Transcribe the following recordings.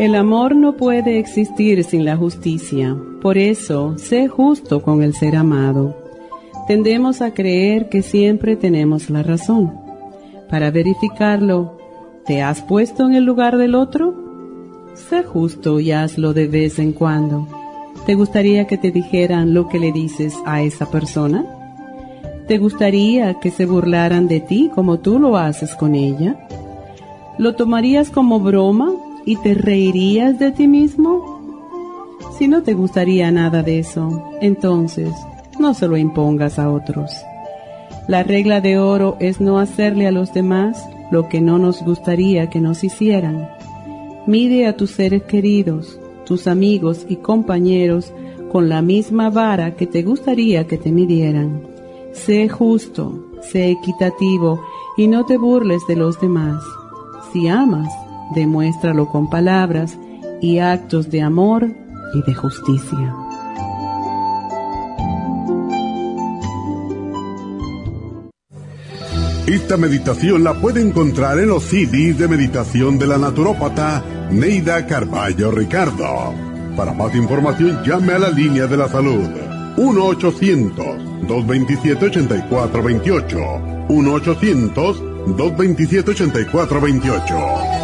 El amor no puede existir sin la justicia. Por eso, sé justo con el ser amado. Tendemos a creer que siempre tenemos la razón. Para verificarlo, ¿te has puesto en el lugar del otro? Sé justo y hazlo de vez en cuando. ¿Te gustaría que te dijeran lo que le dices a esa persona? ¿Te gustaría que se burlaran de ti como tú lo haces con ella? ¿Lo tomarías como broma y te reirías de ti mismo? Si no te gustaría nada de eso, entonces no se lo impongas a otros. La regla de oro es no hacerle a los demás lo que no nos gustaría que nos hicieran. Mide a tus seres queridos, tus amigos y compañeros con la misma vara que te gustaría que te midieran. Sé justo, sé equitativo y no te burles de los demás. Si amas, demuéstralo con palabras y actos de amor y de justicia. Esta meditación la puede encontrar en los CDs de meditación de la naturópata Neida Carballo Ricardo. Para más información llame a la línea de la salud 1-800-227-8428. 1-800-227-8428.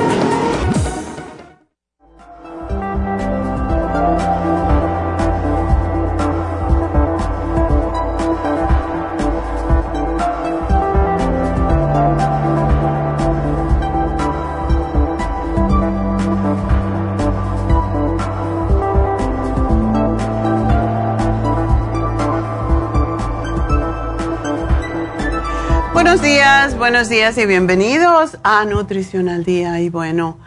Buenos días y bienvenidos a Nutrición al Día. Y bueno,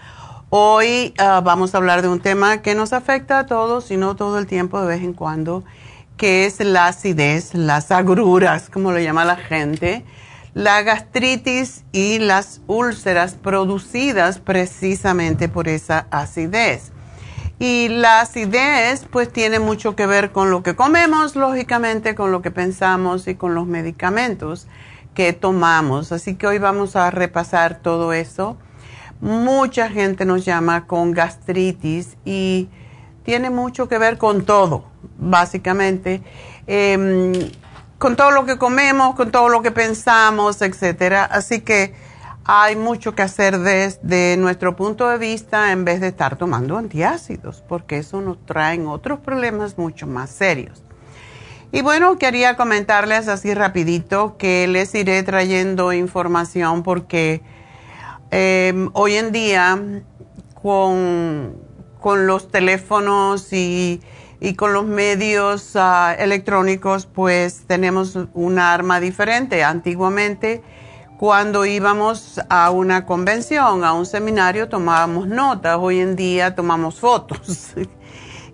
hoy ah, vamos a hablar de un tema que nos afecta a todos y no todo el tiempo, de vez en cuando, que es la acidez, las agruras, como lo llama la gente, la gastritis y las úlceras producidas precisamente por esa acidez. Y la acidez pues tiene mucho que ver con lo que comemos, lógicamente, con lo que pensamos y con los medicamentos que tomamos. Así que hoy vamos a repasar todo eso. Mucha gente nos llama con gastritis y tiene mucho que ver con todo, básicamente. Em, con todo lo que comemos, con todo lo que pensamos, etcétera. Así que hay mucho que hacer desde nuestro punto de vista en vez de estar tomando antiácidos, porque eso nos trae otros problemas mucho más serios. Y bueno, quería comentarles así rapidito que les iré trayendo información porque em, hoy en día con, los teléfonos y, con los medios ah, electrónicos pues tenemos un arma diferente. Antiguamente cuando íbamos a una convención, a un seminario, tomábamos notas, hoy en día tomamos fotos.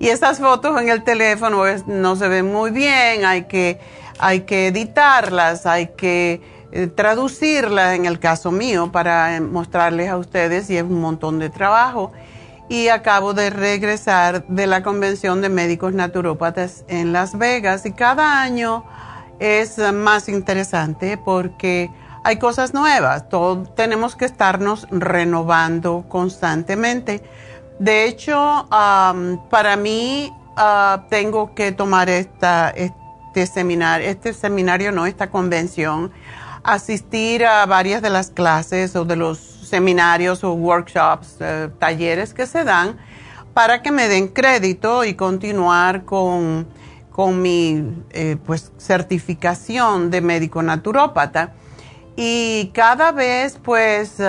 Y esas fotos en el teléfono no se ven muy bien, hay que, hay que editarlas, hay que eh, traducirla en el caso mío para eh, mostrarles a ustedes y es un montón de trabajo. Y acabo de regresar de la Convención de Médicos Naturópatas en Las Vegas y cada año es más interesante porque hay cosas nuevas, tenemos que estarnos renovando constantemente. De hecho, para mí ah, tengo que tomar este seminario, este seminario no, esta convención asistir a varias de las clases o de los seminarios o workshops, eh, talleres que se dan para que me den crédito y continuar con, con mi eh, pues, certificación de médico naturópata. Y cada vez pues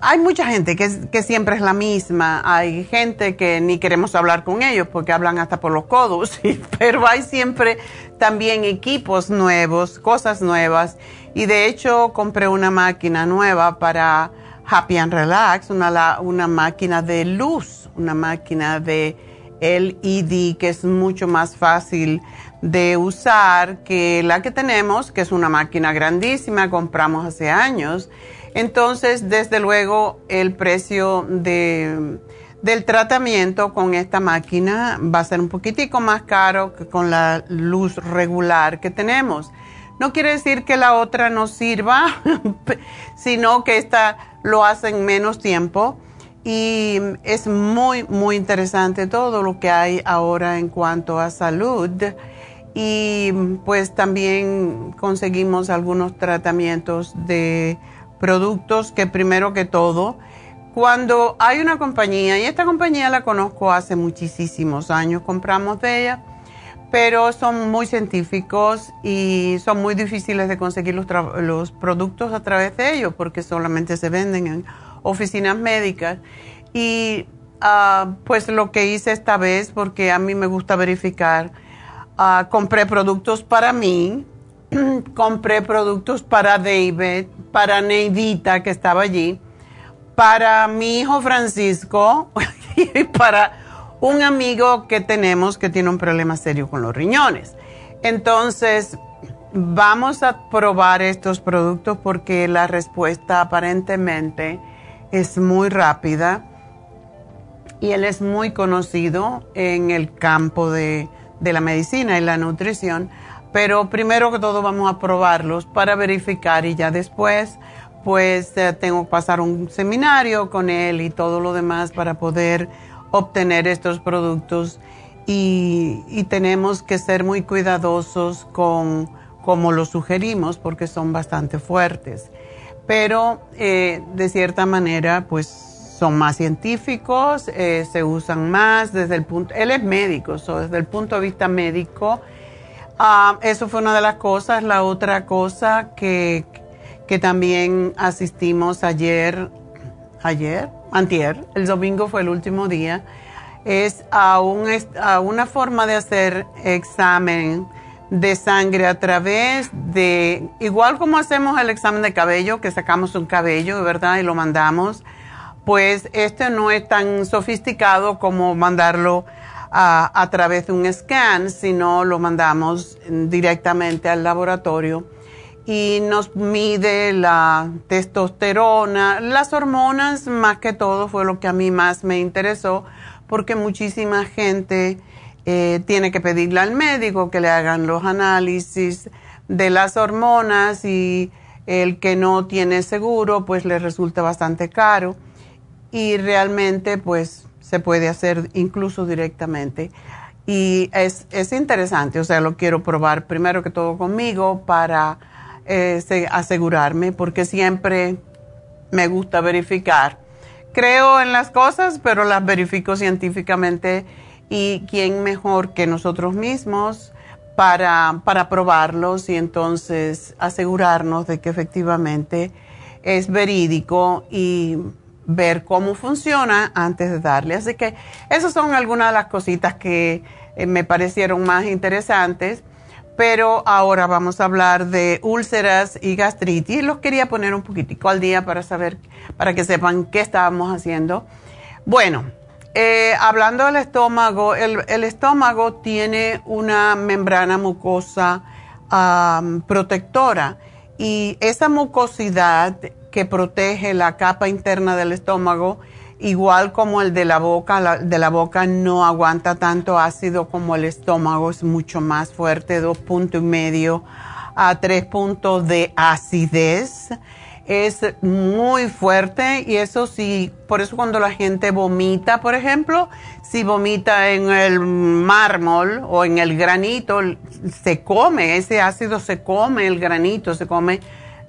hay mucha gente que, que, siempre es la misma, hay gente que ni queremos hablar con ellos porque hablan hasta por los codos, pero hay siempre también equipos nuevos, cosas nuevas. Y de hecho compré una máquina nueva para Happy and Relax, una, una máquina de luz, una máquina de LED que es mucho más fácil de usar que la que tenemos, que es una máquina grandísima, compramos hace años entonces, desde luego, el precio del tratamiento con esta máquina va a ser un poquitico más caro que con la luz regular que tenemos. No quiere decir que la otra no sirva, sino que esta lo hace en menos tiempo. Y es muy, muy interesante todo lo que hay ahora en cuanto a salud. Y pues también conseguimos algunos tratamientos de productos que primero que todo, cuando hay una compañía, y esta compañía la conozco hace muchísimos años, compramos de ella, pero son muy científicos y son muy difíciles de conseguir los, productos a través de ellos porque solamente se venden en oficinas médicas. Y ah, pues lo que hice esta vez, porque a mí me gusta verificar, ah, compré productos para mí, compré productos para David, para Neidita, que estaba allí, para mi hijo Francisco y para un amigo que tenemos que tiene un problema serio con los riñones. Entonces, vamos a probar estos productos porque la respuesta aparentemente es muy rápida y él es muy conocido en el campo de, de la medicina y la nutrición pero primero que todo vamos a probarlos para verificar y ya después pues eh, tengo que pasar un seminario con él y todo lo demás para poder obtener estos productos y, tenemos que ser muy cuidadosos con cómo los sugerimos porque son bastante fuertes. Pero eh, de cierta manera pues son más científicos, eh, se usan más desde el punto, él es médico, desde el punto de vista médico Ah, eso fue una de las cosas. La otra cosa que, que también asistimos ayer, ayer, antier, el domingo fue el último día, es a, un, a una forma de hacer examen de sangre a través de, igual como hacemos el examen de cabello, que sacamos un cabello, ¿verdad? Y lo mandamos, pues este no es tan sofisticado como mandarlo a, través de un scan, sino lo mandamos directamente al laboratorio y nos mide la testosterona, las hormonas más que todo fue lo que a mí más me interesó porque muchísima gente eh, tiene que pedirle al médico que le hagan los análisis de las hormonas y el que no tiene seguro pues le resulta bastante caro. Y realmente pues se puede hacer incluso directamente. Y es, es interesante, o sea, lo quiero probar primero que todo conmigo para eh, asegurarme, porque siempre me gusta verificar. Creo en las cosas, pero las verifico científicamente y quién mejor que nosotros mismos para, para probarlos y entonces asegurarnos de que efectivamente es verídico y ver cómo funciona antes de darle. Así que esas son algunas de las cositas que eh, me parecieron más interesantes. Pero ahora vamos a hablar de úlceras y gastritis. Los quería poner un poquitico al día para saber, para que sepan qué estábamos haciendo. Bueno, eh, hablando del estómago, el, estómago tiene una membrana mucosa protectora y esa mucosidad que protege la capa interna del estómago, igual como el de la boca, de la boca no aguanta tanto ácido como el estómago, es mucho más fuerte, dos puntos y medio a tres puntos de acidez. Es muy fuerte y eso sí, por eso cuando la gente vomita, por ejemplo, si vomita en el mármol o en el granito, se come, ese ácido se come el granito, se come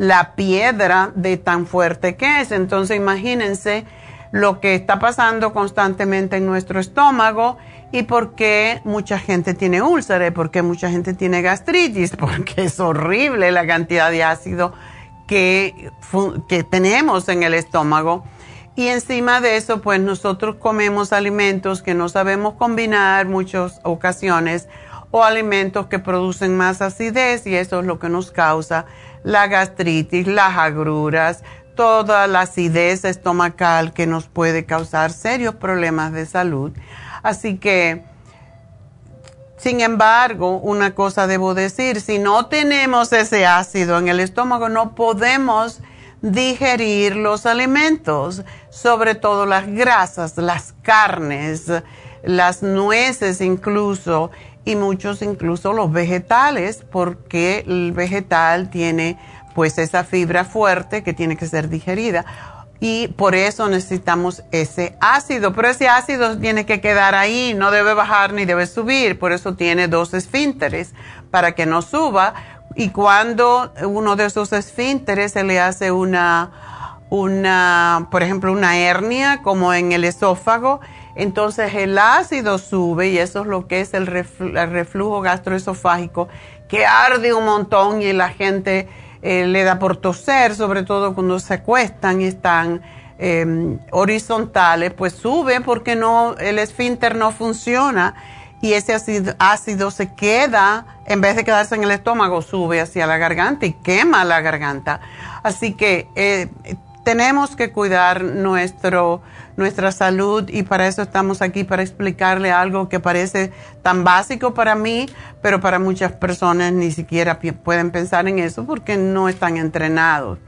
la piedra de tan fuerte que es. Entonces imagínense lo que está pasando constantemente en nuestro estómago y por qué mucha gente tiene úlceras, por qué mucha gente tiene gastritis, porque es horrible la cantidad de ácido que, que tenemos en el estómago. Y encima de eso, pues nosotros comemos alimentos que no sabemos combinar muchas ocasiones o alimentos que producen más acidez y eso es lo que nos causa la gastritis, las agruras, toda la acidez estomacal que nos puede causar serios problemas de salud. Así que, sin embargo, una cosa debo decir, si no tenemos ese ácido en el estómago, no podemos digerir los alimentos, sobre todo las grasas, las carnes, las nueces incluso, y muchos incluso los vegetales, porque el vegetal tiene pues esa fibra fuerte que tiene que ser digerida y por eso necesitamos ese ácido. Pero ese ácido tiene que quedar ahí, no debe bajar ni debe subir, por eso tiene dos esfínteres para que no suba. Y cuando uno de esos esfínteres se le hace una, una, por ejemplo, una hernia, como en el esófago, entonces el ácido sube y eso es lo que es el, reflujo gastroesofágico, que arde un montón y la gente eh, le da por toser, sobre todo cuando se acuestan y están em, horizontales, pues sube porque no, el esfínter no funciona y ese ácido, se queda, en vez de quedarse en el estómago, sube hacia la garganta y quema la garganta. Así que eh, tenemos que cuidar nuestro, nuestra salud y para eso estamos aquí, para explicarle algo que parece tan básico para mí, pero para muchas personas ni siquiera pueden pensar en eso porque no están entrenados.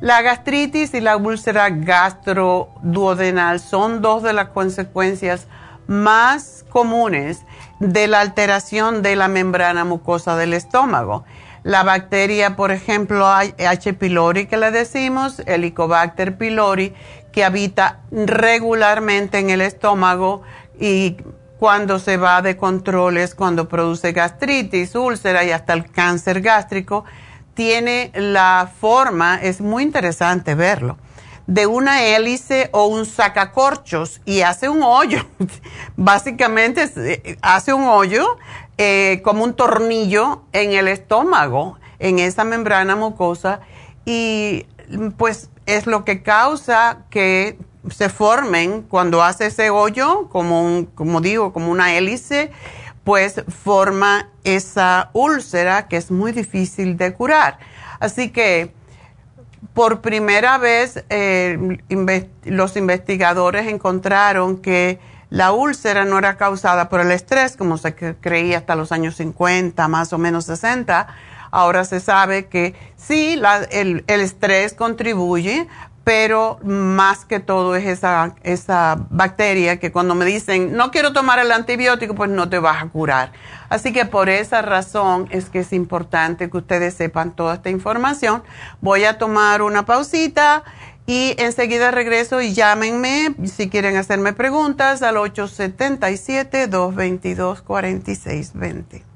La gastritis y la úlcera gastroduodenal son dos de las consecuencias más comunes de la alteración de la membrana mucosa del estómago. La bacteria, por ejemplo, H. pylori que le decimos, Helicobacter pylori, que habita regularmente en el estómago y cuando se va de controles, cuando produce gastritis, úlcera y hasta el cáncer gástrico, tiene la forma, es muy interesante verlo, de una hélice o un sacacorchos y hace un hoyo. Básicamente eh, hace un hoyo eh, como un tornillo en el estómago, en esa membrana mucosa, y pues es lo que causa que se formen cuando hace ese hoyo, como, un, como digo, como una hélice, pues forma esa úlcera que es muy difícil de curar. Así que por primera vez eh, los investigadores encontraron que la úlcera no era causada por el estrés, como se creía hasta los años 50, más o menos 60. Ahora se sabe que sí, el, estrés contribuye, pero más que todo es esa, esa bacteria que cuando me dicen, no quiero tomar el antibiótico, pues no te vas a curar. Así que por esa razón es que es importante que ustedes sepan toda esta información. Voy a tomar una pausita y enseguida regreso y llámenme si quieren hacerme preguntas al 877-222-4620.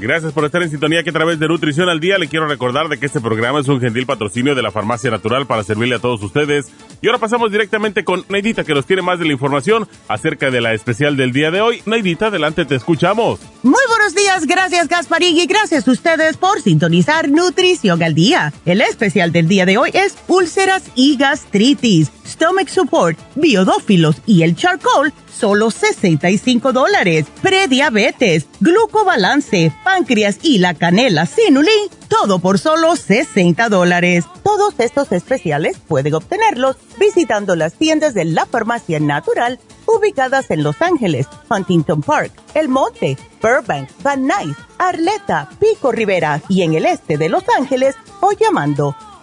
Gracias por estar en sintonía que a través de Nutrición al Día le quiero recordar de que este programa es un gentil patrocinio de la Farmacia Natural para servirle a todos ustedes. Y ahora pasamos directamente con Neidita que nos tiene más de la información acerca de la especial del día de hoy. Neidita, adelante, te escuchamos. Muy buenos días, gracias Gasparín y gracias a ustedes por sintonizar Nutrición al Día. El especial del día de hoy es úlceras y gastritis, stomach support, biodófilos y el charcoal solo 65 dólares. Prediabetes, glucobalance, páncreas y la canela sinulín, todo por solo 60 dólares. Todos estos especiales pueden obtenerlos visitando las tiendas de la farmacia natural ubicadas en Los Ángeles, Huntington Park, El Monte, Burbank, Van Nuys, Arleta, Pico Rivera y en el este de Los Ángeles o llamando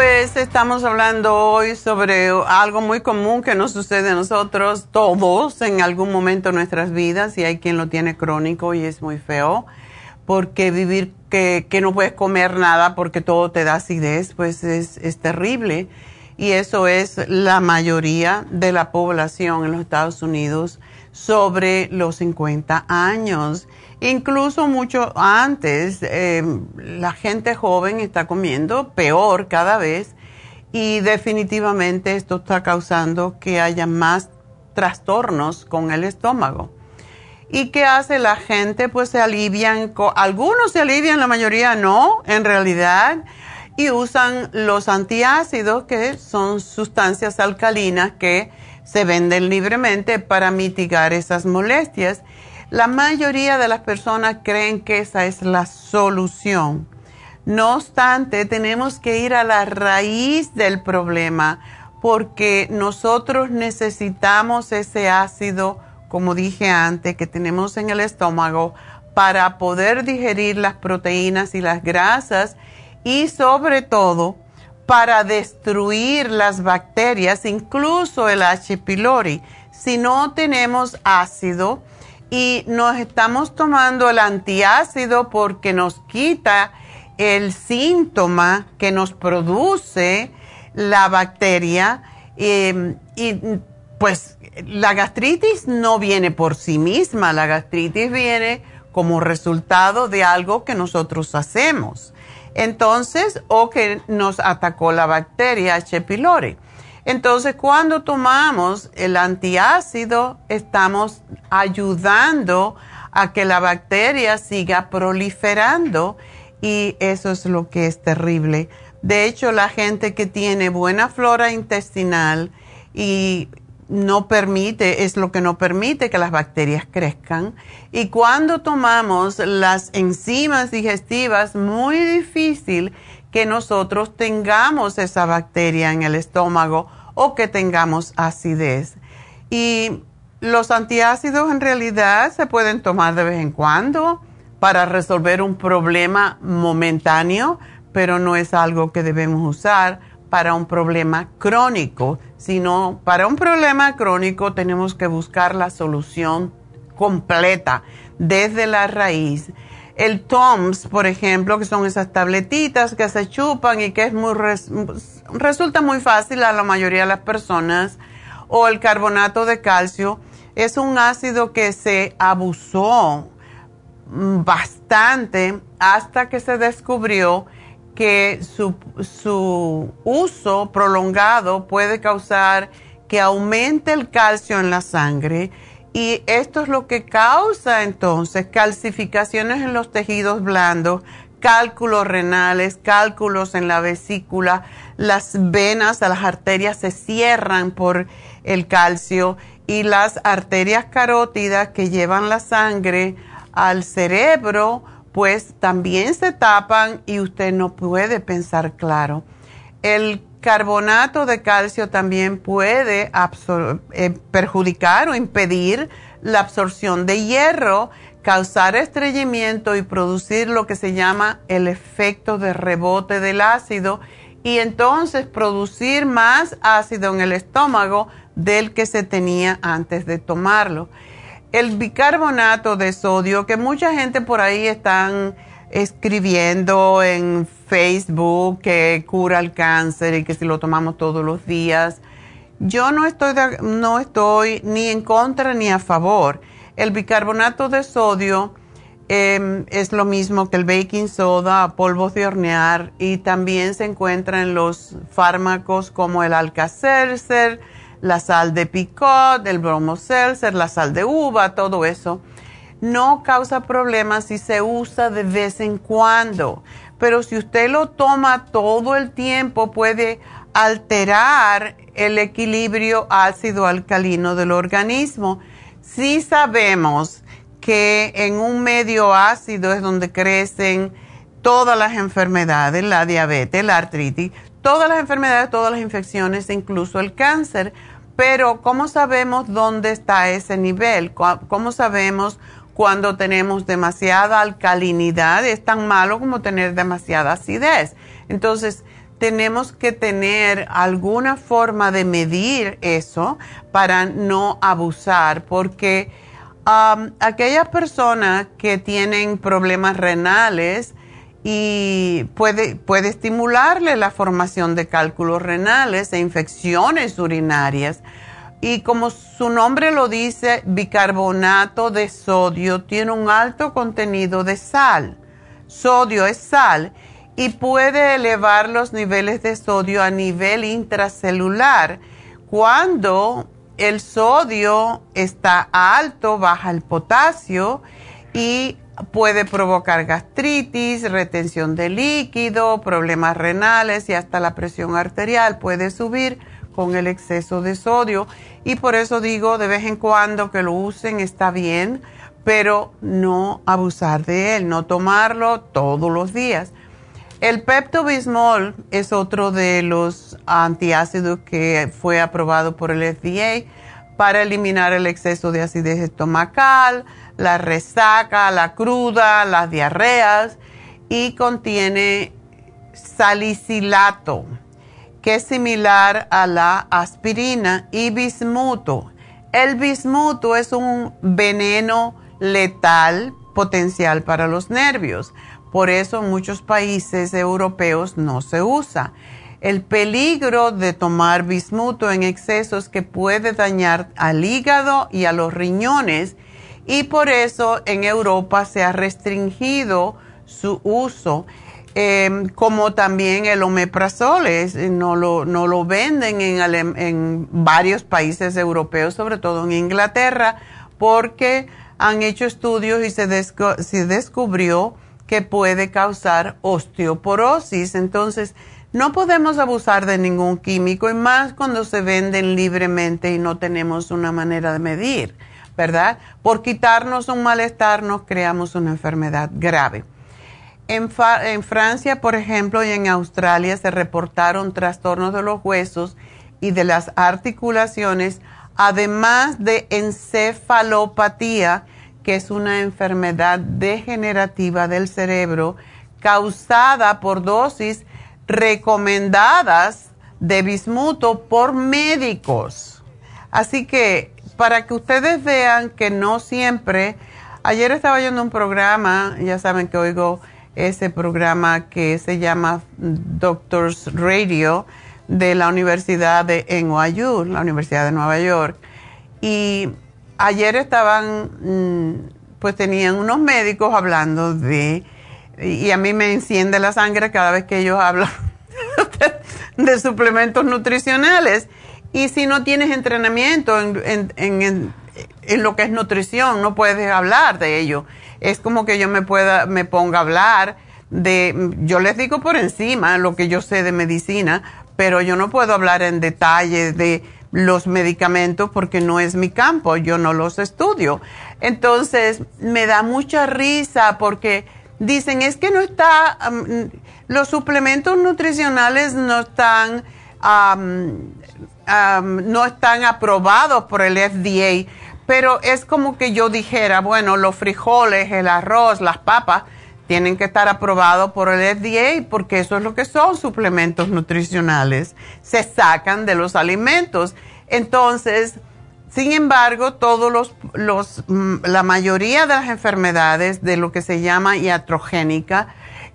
Pues estamos hablando hoy sobre algo muy común que nos sucede a nosotros todos en algún momento de nuestras vidas y hay quien lo tiene crónico y es muy feo porque vivir que, no puedes comer nada porque todo te da acidez pues es, es terrible y eso es la mayoría de la población en los Estados Unidos sobre los 50 años. Incluso mucho antes, eh, la gente joven está comiendo peor cada vez y definitivamente esto está causando que haya más trastornos con el estómago. ¿Y qué hace la gente? Pues se alivian, algunos se alivian, la mayoría no, en realidad, y usan los antiácidos, que son sustancias alcalinas que se venden libremente para mitigar esas molestias. La mayoría de las personas creen que esa es la solución. No obstante, tenemos que ir a la raíz del problema porque nosotros necesitamos ese ácido, como dije antes, que tenemos en el estómago para poder digerir las proteínas y las grasas y sobre todo para destruir las bacterias, incluso el H. pylori. Si no tenemos ácido, y nos estamos tomando el antiácido porque nos quita el síntoma que nos produce la bacteria em, y pues la gastritis no viene por sí misma, la gastritis viene como resultado de algo que nosotros hacemos. Entonces, o que nos atacó la bacteria H. pylori. Entonces, cuando tomamos el antiácido, estamos ayudando a que la bacteria siga proliferando y eso es lo que es terrible. De hecho, la gente que tiene buena flora intestinal y no permite, es lo que no permite que las bacterias crezcan. Y cuando tomamos las enzimas digestivas, muy difícil que nosotros tengamos esa bacteria en el estómago o que tengamos acidez. Y los antiácidos en realidad se pueden tomar de vez en cuando para resolver un problema momentáneo, pero no es algo que debemos usar para un problema crónico, sino para un problema crónico tenemos que buscar la solución completa desde la raíz el TOMS, por ejemplo, que son esas tabletitas que se chupan y que es muy resulta muy fácil a la mayoría de las personas, o el carbonato de calcio, es un ácido que se abusó bastante hasta que se descubrió que su, su uso prolongado puede causar que aumente el calcio en la sangre y esto es lo que causa entonces calcificaciones en los tejidos blandos, cálculos renales, cálculos en la vesícula, las venas, las arterias se cierran por el calcio y las arterias carótidas que llevan la sangre al cerebro, pues también se tapan y usted no puede pensar claro. El carbonato de calcio también puede eh, perjudicar o impedir la absorción de hierro, causar estreñimiento y producir lo que se llama el efecto de rebote del ácido y entonces producir más ácido en el estómago del que se tenía antes de tomarlo. El bicarbonato de sodio, que mucha gente por ahí están escribiendo en Facebook que cura el cáncer y que si lo tomamos todos los días. Yo no estoy, no estoy ni en contra ni a favor. El bicarbonato de sodio em, es lo mismo que el baking soda, polvos de hornear y también se encuentra en los fármacos como el Alka-Seltzer, la sal de picot, el bromo-seltzer, la sal de uva, todo eso no causa problemas si se usa de vez en cuando, pero si usted lo toma todo el tiempo puede alterar el equilibrio ácido alcalino del organismo. Si sabemos que en un medio ácido es donde crecen todas las enfermedades, la diabetes, la artritis, todas las enfermedades, todas las infecciones, incluso el cáncer. Pero ¿cómo sabemos dónde está ese nivel? ¿Cómo sabemos cuando tenemos demasiada alcalinidad, es tan malo como tener demasiada acidez. Entonces, tenemos que tener alguna forma de medir eso para no abusar, porque um, aquellas personas que tienen problemas renales y puede, puede estimularle la formación de cálculos renales e infecciones urinarias y como su nombre lo dice, bicarbonato de sodio tiene un alto contenido de sal. Sodio es sal y puede elevar los niveles de sodio a nivel intracelular. Cuando el sodio está alto, baja el potasio y puede provocar gastritis, retención de líquido, problemas renales y hasta la presión arterial puede subir con el exceso de sodio y por eso digo de vez en cuando que lo usen está bien, pero no abusar de él, no tomarlo todos los días. El Pepto Bismol es otro de los antiácidos que fue aprobado por el FDA para eliminar el exceso de acidez estomacal, la resaca, la cruda, las diarreas y contiene salicilato que es similar a la aspirina y bismuto. El bismuto es un veneno letal potencial para los nervios. Por eso en muchos países europeos no se usa. El peligro de tomar bismuto en exceso es que puede dañar al hígado y a los riñones y por eso en Europa se ha restringido su uso Em, como también el omeprazol, no, lo, no lo venden en, en, varios países europeos, sobre todo en Inglaterra, porque han hecho estudios y se, se descubrió que puede causar osteoporosis. Entonces, no podemos abusar de ningún químico y más cuando se venden libremente y no tenemos una manera de medir, ¿verdad? Por quitarnos un malestar nos creamos una enfermedad grave. En, Francia, por ejemplo, y en Australia se reportaron trastornos de los huesos y de las articulaciones, además de encefalopatía, que es una enfermedad degenerativa del cerebro causada por dosis recomendadas de bismuto por médicos. Así que para que ustedes vean que no siempre, ayer estaba oyendo un programa, ya saben que oigo ese programa que se llama Doctors Radio de la Universidad de NYU, la Universidad de Nueva York. Y ayer estaban, mm, pues tenían unos médicos hablando de, y a mí me enciende la sangre cada vez que ellos hablan de, suplementos nutricionales. Y si no tienes entrenamiento en, lo que es nutrición, no puedes hablar de ello es como que yo me pueda, me ponga a hablar de, yo les digo por encima lo que yo sé de medicina, pero yo no puedo hablar en detalle de los medicamentos porque no es mi campo, yo no los estudio. Entonces, me da mucha risa porque dicen, es que no está, los suplementos nutricionales no están, no están aprobados por el FDA, pero es como que yo dijera, bueno, los frijoles, el arroz, las papas, tienen que estar aprobados por el FDA porque eso es lo que son suplementos nutricionales. Se sacan de los alimentos. Entonces, sin embargo, todos los, los, mm, la mayoría de las enfermedades de lo que se llama iatrogénica,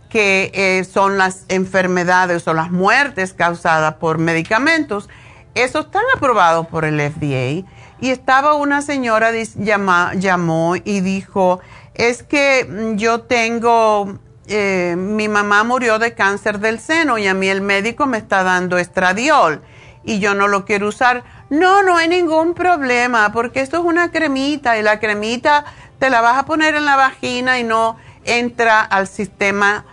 que eh, son las enfermedades o las muertes causadas por medicamentos, esos están aprobados por el FDA. Y estaba una señora llamó y dijo, es que mm, yo tengo, eh, mi mamá murió de cáncer del seno y a mí el médico me está dando estradiol y yo no lo quiero usar. No, no hay ningún problema porque esto es una cremita y la cremita te la vas a poner en la vagina y no entra al sistema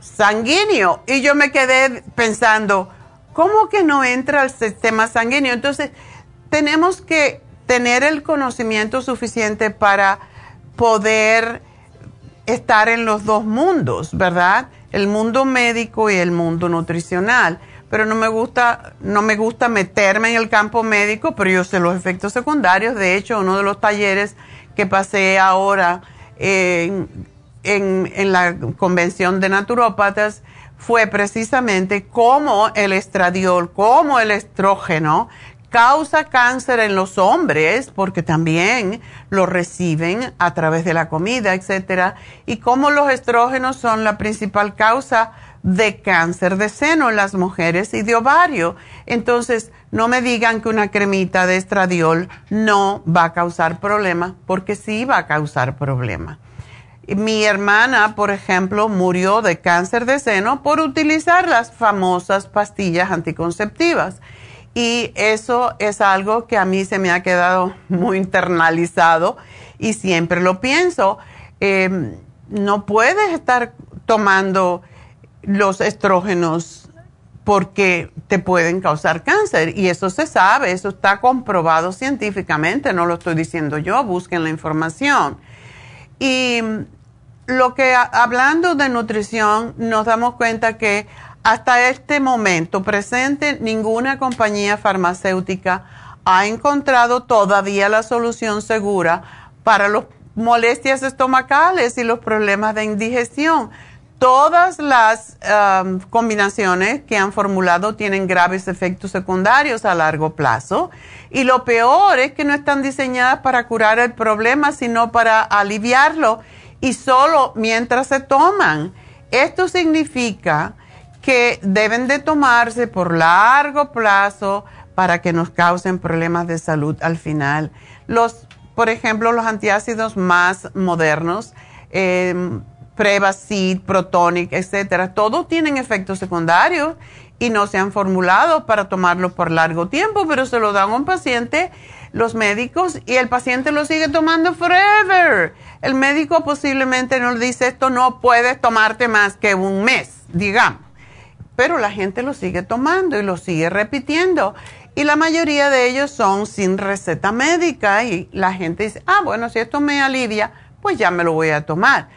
sanguíneo. Y yo me quedé pensando, ¿cómo que no entra al sistema sanguíneo? Entonces, tenemos que tener el conocimiento suficiente para poder estar en los dos mundos, ¿verdad? El mundo médico y el mundo nutricional. Pero no me gusta, no me gusta meterme en el campo médico, pero yo sé los efectos secundarios. De hecho, uno de los talleres que pasé ahora en, en la convención de naturópatas fue precisamente cómo el estradiol, cómo el estrógeno causa cáncer en los hombres, porque también lo reciben a través de la comida, etcétera, y cómo los estrógenos son la principal causa de cáncer de seno en las mujeres y de ovario. Entonces, no me digan que una cremita de estradiol no va a causar problema, porque sí va a causar problema. Mi hermana, por ejemplo, murió de cáncer de seno por utilizar las famosas pastillas anticonceptivas y eso es algo que a mí se me ha quedado muy internalizado y siempre lo pienso. Em, no puedes estar tomando los estrógenos porque te pueden causar cáncer y eso se sabe, eso está comprobado científicamente, no lo estoy diciendo yo, busquen la información. Y lo que hablando de nutrición nos damos cuenta que hasta este momento presente, ninguna compañía farmacéutica ha encontrado todavía la solución segura para las molestias estomacales y los problemas de indigestión. Todas las um, combinaciones que han formulado tienen graves efectos secundarios a largo plazo y lo peor es que no están diseñadas para curar el problema, sino para aliviarlo y solo mientras se toman. Esto significa que deben de tomarse por largo plazo para que nos causen problemas de salud al final. Los, por ejemplo, los antiácidos más modernos, eh, Prevacid, Protonic, etcétera, todos tienen efectos secundarios y no se han formulado para tomarlo por largo tiempo, pero se lo dan a un paciente los médicos y el paciente lo sigue tomando forever. El médico posiblemente nos dice esto no puedes tomarte más que un mes, digamos pero la gente lo sigue tomando y lo sigue repitiendo. Y la mayoría de ellos son sin receta médica y la gente dice, ah, bueno, si esto me alivia, pues ya me lo voy a tomar.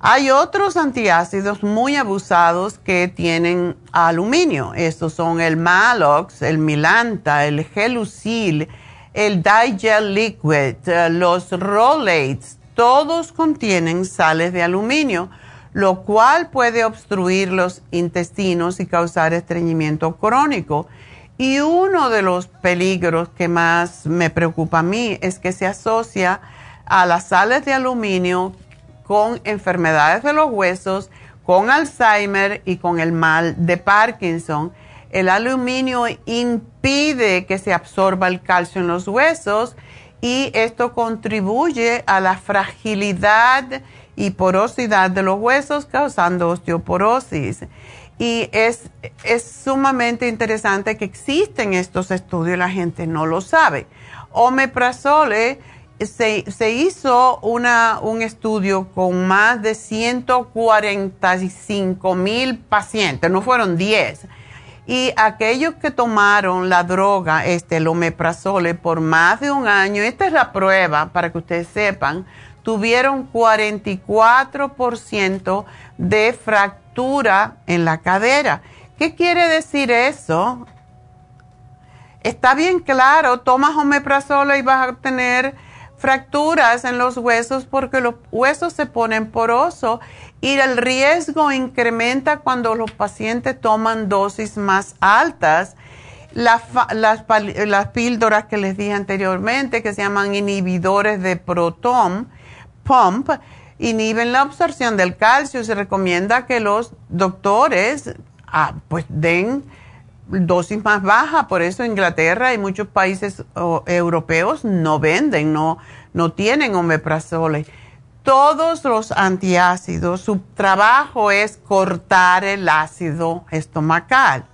Hay otros antiácidos muy abusados que tienen aluminio. Estos son el Malox, el Milanta, el Gelusil, el Digel Liquid, los Rolates. Todos contienen sales de aluminio lo cual puede obstruir los intestinos y causar estreñimiento crónico. Y uno de los peligros que más me preocupa a mí es que se asocia a las sales de aluminio con enfermedades de los huesos, con Alzheimer y con el mal de Parkinson. El aluminio impide que se absorba el calcio en los huesos y esto contribuye a la fragilidad y porosidad de los huesos causando osteoporosis. Y es, es sumamente interesante que existen estos estudios, la gente no lo sabe. Omeprazole se, hizo una, un estudio con más de 145 mil pacientes, no fueron 10. Y aquellos que tomaron la droga, este, el omeprazole, por más de un año, esta es la prueba para que ustedes sepan, tuvieron 44% de fractura en la cadera. ¿Qué quiere decir eso? Está bien claro, tomas omeprazole y vas a tener fracturas en los huesos porque los huesos se ponen porosos y el riesgo incrementa cuando los pacientes toman dosis más altas. Las, las, píldoras que les dije anteriormente, que se llaman inhibidores de proton, pump, inhiben la absorción del calcio. Se recomienda que los doctores ah, pues den dosis más baja, por eso Inglaterra y muchos países europeos no venden, no, no tienen omeprazole. Todos los antiácidos, su trabajo es cortar el ácido estomacal.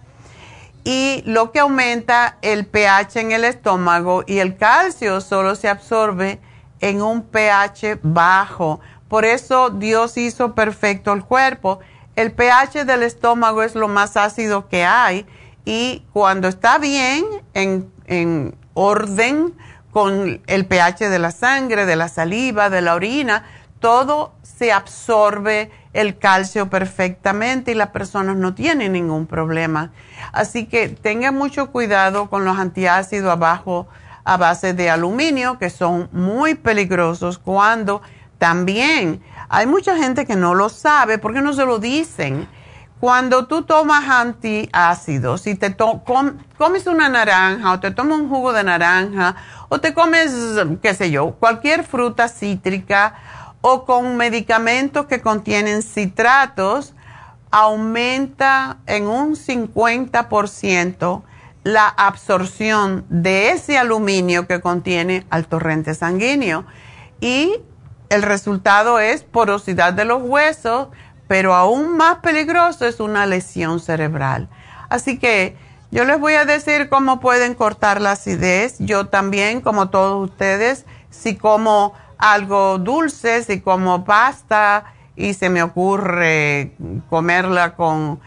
Y lo que aumenta el pH en el estómago y el calcio solo se absorbe en un pH bajo. Por eso Dios hizo perfecto el cuerpo. El pH del estómago es lo más ácido que hay y cuando está bien, en, orden con el pH de la sangre, de la saliva, de la orina, todo se absorbe el calcio perfectamente y las personas no tienen ningún problema. Así que tengan mucho cuidado con los antiácidos abajo a base de aluminio, que son muy peligrosos cuando también hay mucha gente que no lo sabe porque no se lo dicen cuando tú tomas antiácidos, si te comes una naranja o te tomas un jugo de naranja o te comes, qué sé yo, cualquier fruta cítrica o con medicamentos que contienen citratos, aumenta en un 50% la absorción de ese aluminio que contiene al torrente sanguíneo. Y el resultado es porosidad de los huesos, pero aún más peligroso es una lesión cerebral. Así que yo les voy a decir cómo pueden cortar la acidez. Yo también, como todos ustedes, si como algo dulce, si como pasta y se me ocurre comerla con...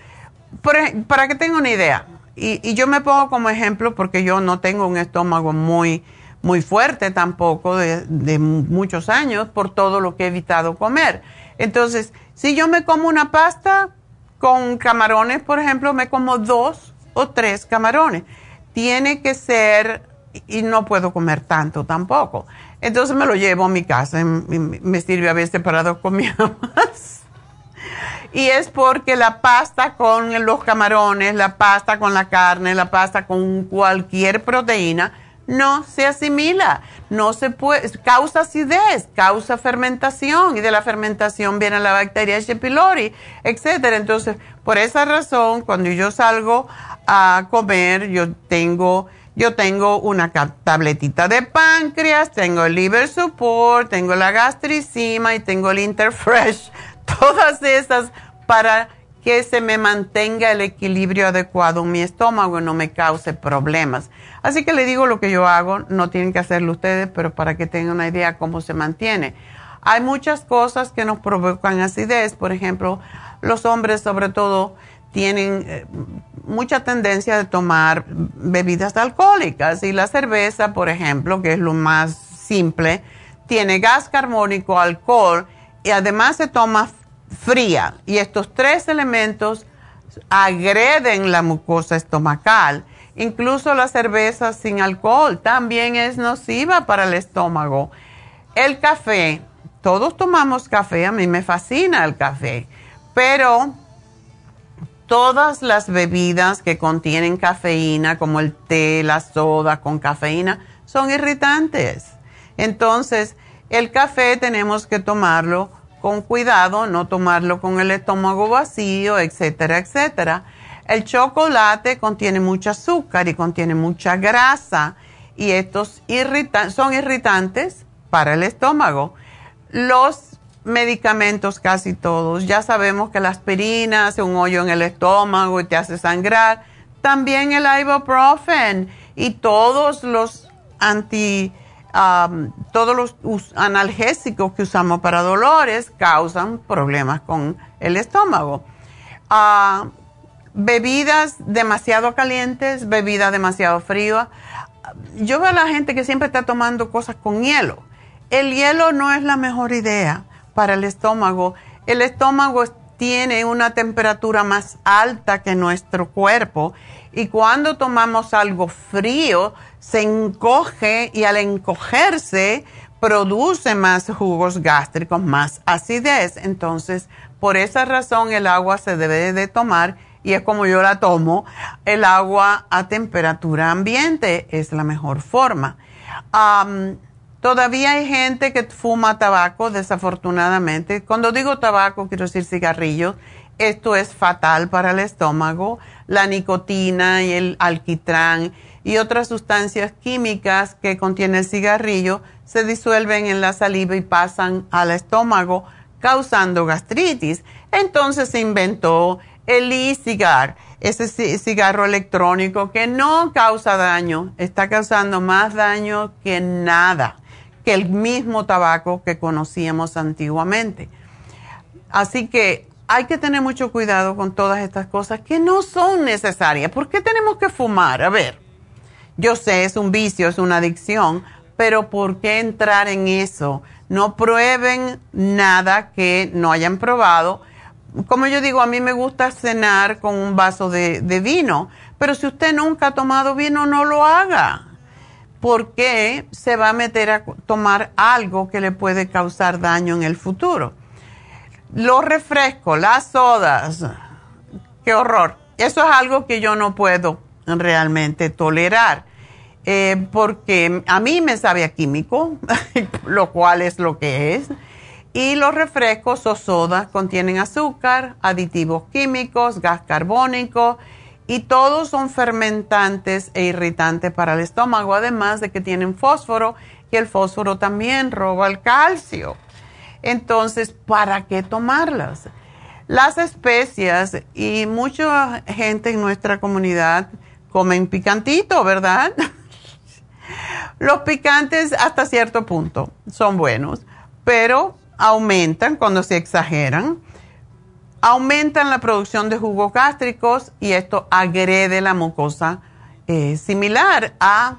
Para que tengan una idea, y, yo me pongo como ejemplo porque yo no tengo un estómago muy, muy fuerte tampoco de muchos años por todo lo que he evitado comer. Entonces, si yo me como una pasta con camarones, por ejemplo, me como dos o tres camarones. Tiene que ser, y no puedo comer tanto tampoco. Entonces me lo llevo a mi casa, me sirve a veces para dos comidas más. Y es porque la pasta con los camarones, la pasta con la carne, la pasta con cualquier proteína, no se asimila, no se puede, causa acidez, causa fermentación y de la fermentación viene la bacteria H. pylori, etcétera. Entonces, por esa razón, cuando yo salgo a comer, yo tengo yo tengo una tabletita de páncreas, tengo el liver support, tengo la gastricima y tengo el interfresh. Todas esas para que se me mantenga el equilibrio adecuado en mi estómago y no me cause problemas. Así que le digo lo que yo hago, no tienen que hacerlo ustedes, pero para que tengan una idea cómo se mantiene. Hay muchas cosas que nos provocan acidez, por ejemplo, los hombres sobre todo tienen eh, mucha tendencia de tomar bebidas alcohólicas y la cerveza, por ejemplo, que es lo más simple, tiene gas carbónico, alcohol y además se toma fría y estos tres elementos agreden la mucosa estomacal. Incluso la cerveza sin alcohol también es nociva para el estómago. El café, todos tomamos café, a mí me fascina el café, pero todas las bebidas que contienen cafeína, como el té, la soda con cafeína, son irritantes. Entonces, el café tenemos que tomarlo con cuidado, no tomarlo con el estómago vacío, etcétera, etcétera. El chocolate contiene mucho azúcar y contiene mucha grasa y estos son irritantes para el estómago. Los medicamentos casi todos, ya sabemos que la aspirina hace un hoyo en el estómago y te hace sangrar. También el ibuprofen y todos los anti todos los analgésicos que usamos para dolores causan problemas con el estómago. Ah, bebidas demasiado calientes, bebidas demasiado frías. Yo veo a la gente que siempre está tomando cosas con hielo. El hielo no es la mejor idea para el estómago. El estómago tiene una temperatura más alta que nuestro cuerpo y cuando tomamos algo frío se encoge y al encogerse produce más jugos gástricos, más acidez. Entonces, por esa razón el agua se debe de tomar y es como yo la tomo, el agua a temperatura ambiente es la mejor forma. todavía hay gente que fuma tabaco, desafortunadamente. Cuando digo tabaco, quiero decir cigarrillos. Esto es fatal para el estómago. La nicotina y el alquitrán y otras sustancias químicas que contiene el cigarrillo se disuelven en la saliva y pasan al estómago causando gastritis. Entonces se inventó el e-cigar, ese cigarro electrónico que no causa daño, está causando más daño que nada, que el mismo tabaco que conocíamos antiguamente. Así que hay que tener mucho cuidado con todas estas cosas que no son necesarias. ¿Por qué tenemos que fumar? A ver, yo sé, es un vicio, es una adicción, pero ¿por qué entrar en eso? No prueben nada que no hayan probado como yo digo, a mí me gusta cenar con un vaso de, vino, pero si usted nunca ha tomado vino, no lo haga, porque se va a meter a tomar algo que le puede causar daño en el futuro. Los refrescos, las sodas, qué horror. Eso es algo que yo no puedo realmente tolerar, eh, porque a mí me sabe a químico, lo cual es lo que es y los refrescos o sodas contienen azúcar, aditivos químicos, gas carbónico y todos son fermentantes e irritantes para el estómago, además de que tienen fósforo y el fósforo también roba el calcio. Entonces, ¿para qué tomarlas? Las especias y mucha gente en nuestra comunidad comen picantito, ¿verdad? Los picantes hasta cierto punto son buenos, pero aumentan cuando se exageran, aumentan la producción de jugos gástricos y esto agrede la mucosa eh, similar a,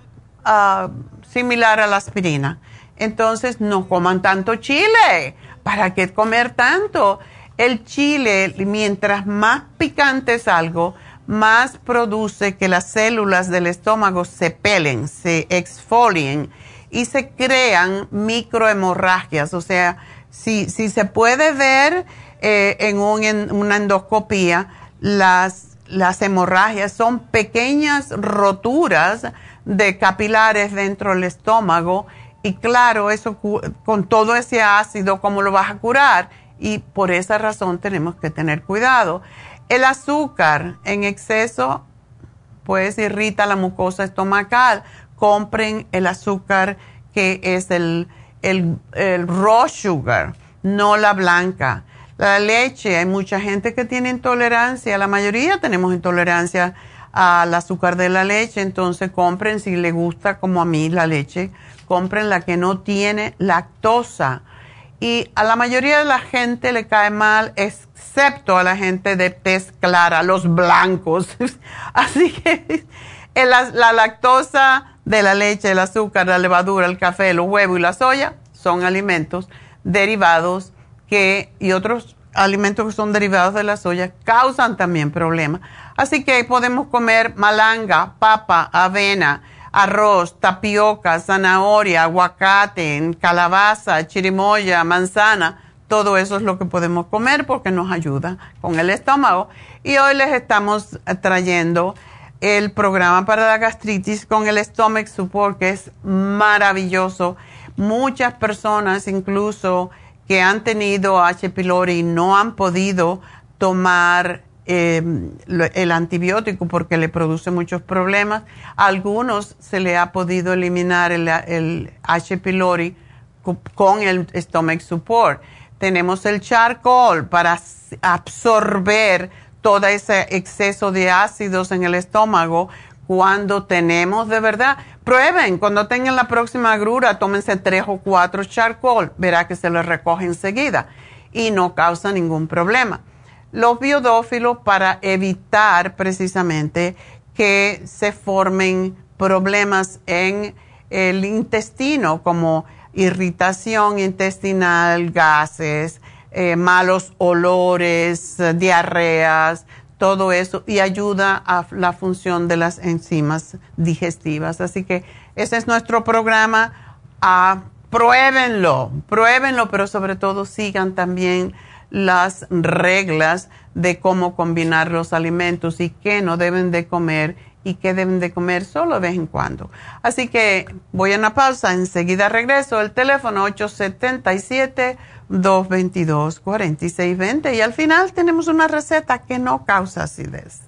similar a la aspirina. Entonces no coman tanto chile. ¿Para qué comer tanto? El chile, mientras más picante es algo, más produce que las células del estómago se pelen, se exfolien y se crean microhemorragias, o sea, si, si se puede ver eh, en, una endoscopía, las, las hemorragias son pequeñas roturas de capilares dentro del estómago y claro, eso con todo ese ácido, ¿cómo lo vas a curar? Y por esa razón tenemos que tener cuidado. El azúcar en exceso pues irrita la mucosa estomacal. Compren el azúcar que es el el, raw sugar, no la blanca. La leche, hay mucha gente que tiene intolerancia, la mayoría tenemos intolerancia al azúcar de la leche, entonces compren si le gusta como a mí la leche, compren la que no tiene lactosa. Y a la mayoría de la gente le cae mal, excepto a la gente de tez clara, los blancos. Así que la lactosa de la leche, el azúcar, la levadura, el café, los huevos y la soya son alimentos derivados que y otros alimentos que son derivados de la soya causan también problemas. Así que podemos comer malanga, papa, avena, arroz, tapioca, zanahoria, aguacate, calabaza, chirimoya, manzana. Todo eso es lo que podemos comer porque nos ayuda con el estómago. Y hoy les estamos trayendo el programa para la gastritis con el Stomach Support, que es maravilloso. Muchas personas incluso que han tenido H. pylori no han podido tomar eh, el antibiótico porque le produce muchos problemas. A algunos se le ha podido eliminar el, H. pylori con el Stomach Support. Tenemos el charcoal para absorber todo ese exceso de ácidos en el estómago cuando tenemos de verdad prueben, cuando tengan la próxima agrura, tómense tres o cuatro charcoal, verá que se les recoge enseguida y no causa ningún problema. Los biodófilos para evitar precisamente que se formen problemas en el intestino como irritación intestinal, gases, eh, malos olores, diarreas, todo eso y ayuda a la función de las enzimas digestivas. Así que ese es nuestro programa. Ah, pruébenlo, pruébenlo, pero sobre todo sigan también las reglas de cómo combinar los alimentos y qué no deben de comer y qué deben de comer solo de vez en cuando. Así que voy a una pausa, enseguida regreso, el teléfono 877-222-4620 y al final tenemos una receta que no causa acidez.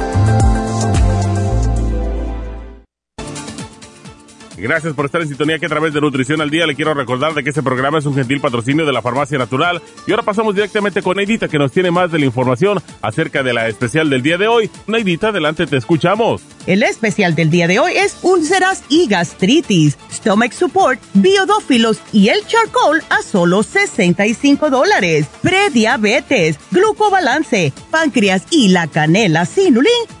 Gracias por estar en sintonía que a través de Nutrición al Día le quiero recordar de que este programa es un gentil patrocinio de la Farmacia Natural. Y ahora pasamos directamente con Neidita que nos tiene más de la información acerca de la especial del día de hoy. Neidita, adelante, te escuchamos. El especial del día de hoy es úlceras y gastritis, stomach support, biodófilos y el charcoal a solo 65 dólares. Prediabetes, glucobalance, páncreas y la canela sinulín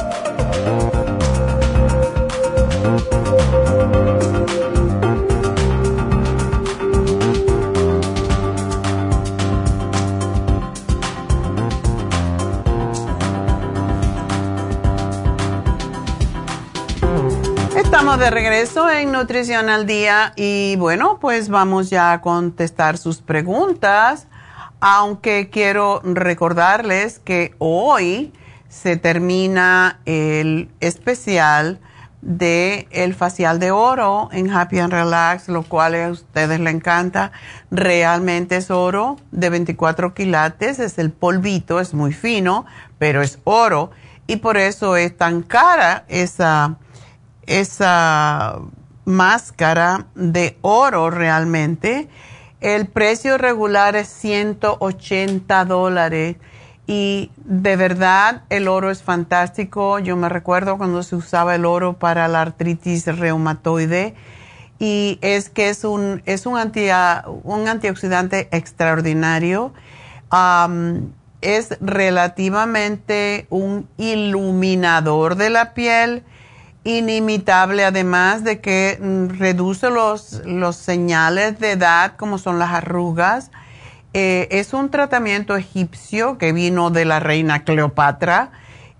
Estamos de regreso en Nutrición al Día y bueno, pues vamos ya a contestar sus preguntas, aunque quiero recordarles que hoy se termina el especial de el facial de oro en Happy and Relax, lo cual a ustedes les encanta. Realmente es oro de 24 quilates, es el polvito, es muy fino, pero es oro y por eso es tan cara esa esa máscara de oro realmente. El precio regular es 180 dólares y de verdad el oro es fantástico. Yo me recuerdo cuando se usaba el oro para la artritis reumatoide y es que es un, es un, un antioxidante extraordinario. es relativamente un iluminador de la piel inimitable, además de que mm, reduce los, los señales de edad, como son las arrugas. Eh, es un tratamiento egipcio que vino de la reina Cleopatra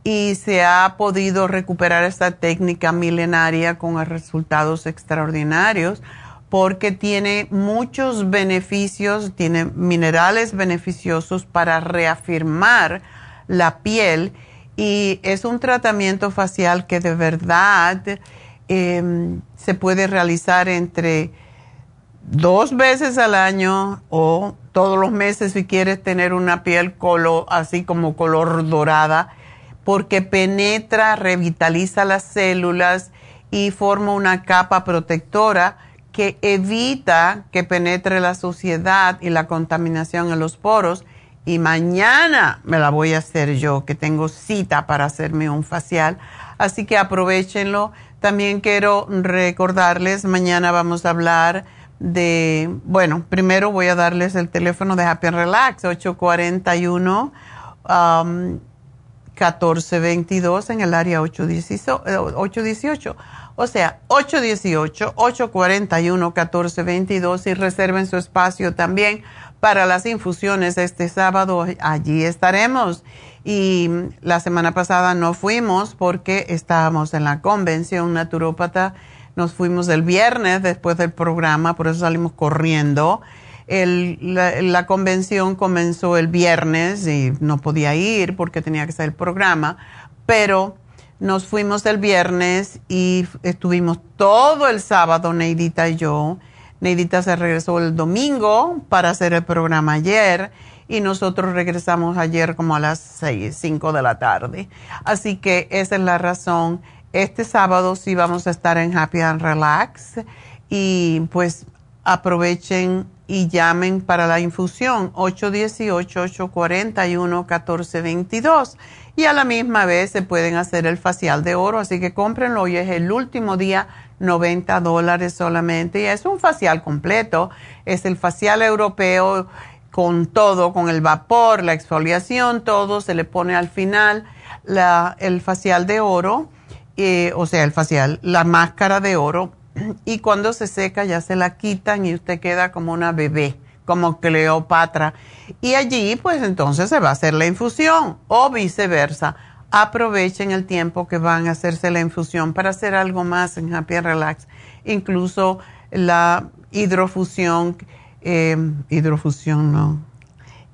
y se ha podido recuperar esta técnica milenaria con resultados extraordinarios porque tiene muchos beneficios, tiene minerales beneficiosos para reafirmar la piel y es un tratamiento facial que de verdad em, se puede realizar entre dos veces al año o todos los meses si quieres tener una piel color, así como color dorada, porque penetra, revitaliza las células y forma una capa protectora que evita que penetre la suciedad y la contaminación en los poros. Y mañana me la voy a hacer yo, que tengo cita para hacerme un facial. Así que aprovechenlo. También quiero recordarles, mañana vamos a hablar de, bueno, primero voy a darles el teléfono de Happy and Relax, 841 1422 en el área 818. O sea, 818-841-1422 y reserven su espacio también para las infusiones este sábado. Allí estaremos. Y la semana pasada no fuimos porque estábamos en la convención naturópata. Nos fuimos el viernes después del programa, por eso salimos corriendo. la, convención comenzó el viernes y no podía ir porque tenía que ser el programa, pero nos fuimos el viernes y estuvimos todo el sábado, Neidita y yo. Neidita se regresó el domingo para hacer el programa ayer y nosotros regresamos ayer como a las 6, 5 de la tarde. Así que esa es la razón. Este sábado sí vamos a estar en Happy and Relax y pues aprovechen y llamen para la infusión 818-841-1422 y a la misma vez se pueden hacer el facial de oro, así que cómprenlo hoy es el último día, 90 dólares solamente. Y es un facial completo, es el facial europeo con todo, con el vapor, la exfoliación, todo se le pone al final la, el facial de oro, eh, o sea, el facial, la máscara de oro y cuando se seca ya se la quitan y usted queda como una bebé, como Cleopatra. Y allí pues entonces se va a hacer la infusión o viceversa. Aprovechen el tiempo que van a hacerse la infusión para hacer algo más en Happy Relax. Incluso la hidrofusión, eh, hidrofusión no,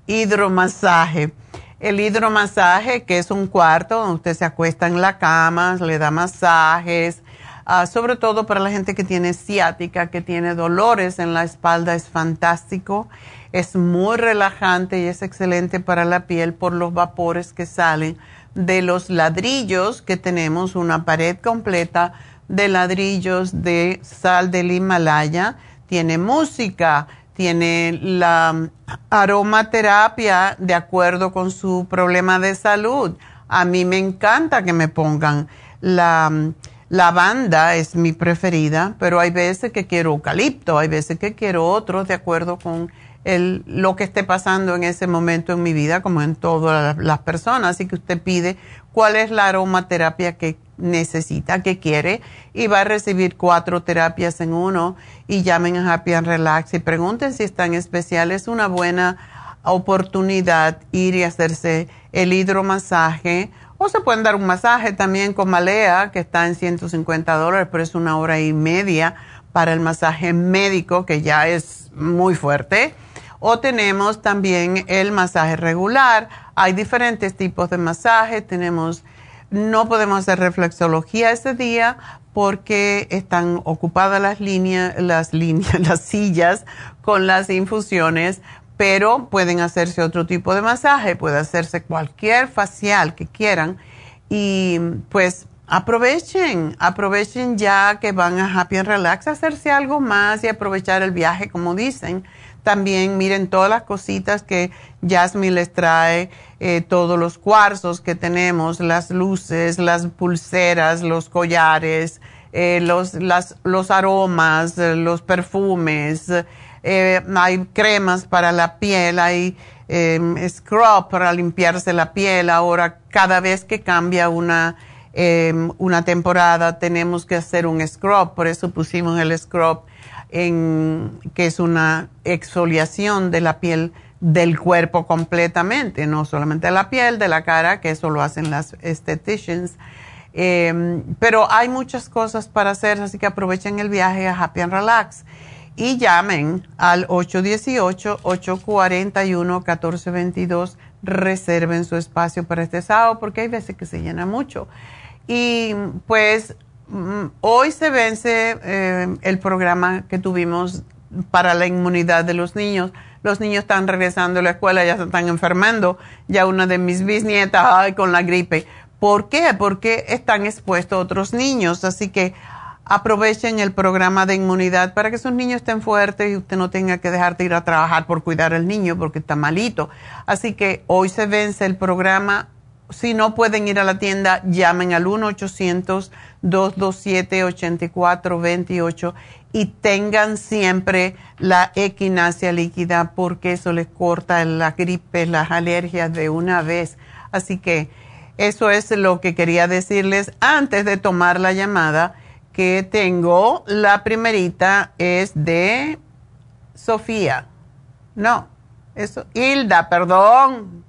hidromasaje. El hidromasaje, que es un cuarto donde usted se acuesta en la cama, le da masajes, Ah, sobre todo para la gente que tiene ciática, que tiene dolores en la espalda, es fantástico. Es muy relajante y es excelente para la piel por los vapores que salen de los ladrillos que tenemos, una pared completa de ladrillos de sal del Himalaya. Tiene música, tiene la aromaterapia de acuerdo con su problema de salud. A mí me encanta que me pongan la Lavanda es mi preferida, pero hay veces que quiero eucalipto, hay veces que quiero otro de acuerdo con el, lo que esté pasando en ese momento en mi vida, como en todas las personas. Así que usted pide cuál es la aromaterapia que necesita, que quiere, y va a recibir cuatro terapias en uno. Y llamen a Happy and Relax y pregunten si están especiales. Es una buena oportunidad ir y hacerse el hidromasaje o se pueden dar un masaje también con malea, que está en 150 dólares, pero es una hora y media para el masaje médico, que ya es muy fuerte. O tenemos también el masaje regular. Hay diferentes tipos de masaje. Tenemos, no podemos hacer reflexología ese día porque están ocupadas las líneas, las líneas, las sillas con las infusiones, pero pueden hacerse otro tipo de masaje, puede hacerse cualquier facial que quieran y pues aprovechen, aprovechen ya que van a Happy and Relax a hacerse algo más y aprovechar el viaje como dicen. También miren todas las cositas que Jasmine les trae, eh, todos los cuarzos que tenemos, las luces, las pulseras, los collares, eh, los, las, los aromas, los perfumes eh, hay cremas para la piel, hay eh, scrub para limpiarse la piel. Ahora, cada vez que cambia una, em, una temporada, tenemos que hacer un scrub. Por eso pusimos el scrub, en, que es una exfoliación de la piel del cuerpo completamente, no solamente la piel, de la cara, que eso lo hacen las estheticians. Em, pero hay muchas cosas para hacer, así que aprovechen el viaje a Happy and Relax y llamen al 818-841-1422. Reserven su espacio para este sábado porque hay veces que se llena mucho. Y pues hoy se vence eh, el programa que tuvimos para la inmunidad de los niños. Los niños están regresando a la escuela, ya se están enfermando. Ya una de mis bisnietas, ay, con la gripe. ¿Por qué? Porque están expuestos otros niños. Así que aprovechen el programa de inmunidad para que sus niños estén fuertes y usted no tenga que dejar de ir a trabajar por cuidar al niño porque está malito. Así que hoy se vence el programa. Si no pueden ir a la tienda, llamen al 1-800-227-8428 y tengan siempre la equinacia líquida porque eso les corta la gripe, las alergias de una vez. Así que eso es lo que quería decirles antes de tomar la llamada que tengo. La primerita es de Sofía. No, eso, Hilda, perdón.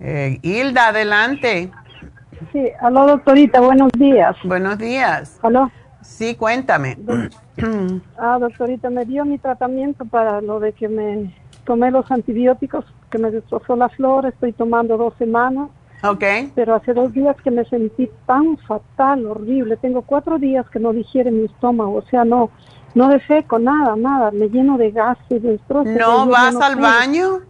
Eh, Hilda, adelante. Sí, aló doctorita, buenos días. Buenos días. Aló. Sí, cuéntame. ah, doctorita, me dio mi tratamiento para lo de que me tomé los antibióticos, que me destrozó la flor, estoy tomando dos semanas Ok. Pero hace dos días que me sentí tan fatal, horrible. Tengo cuatro días que no digiere mi estómago, o sea, no, no defeco nada, nada. Me lleno de gases, de destrozos. ¿No vas al baño?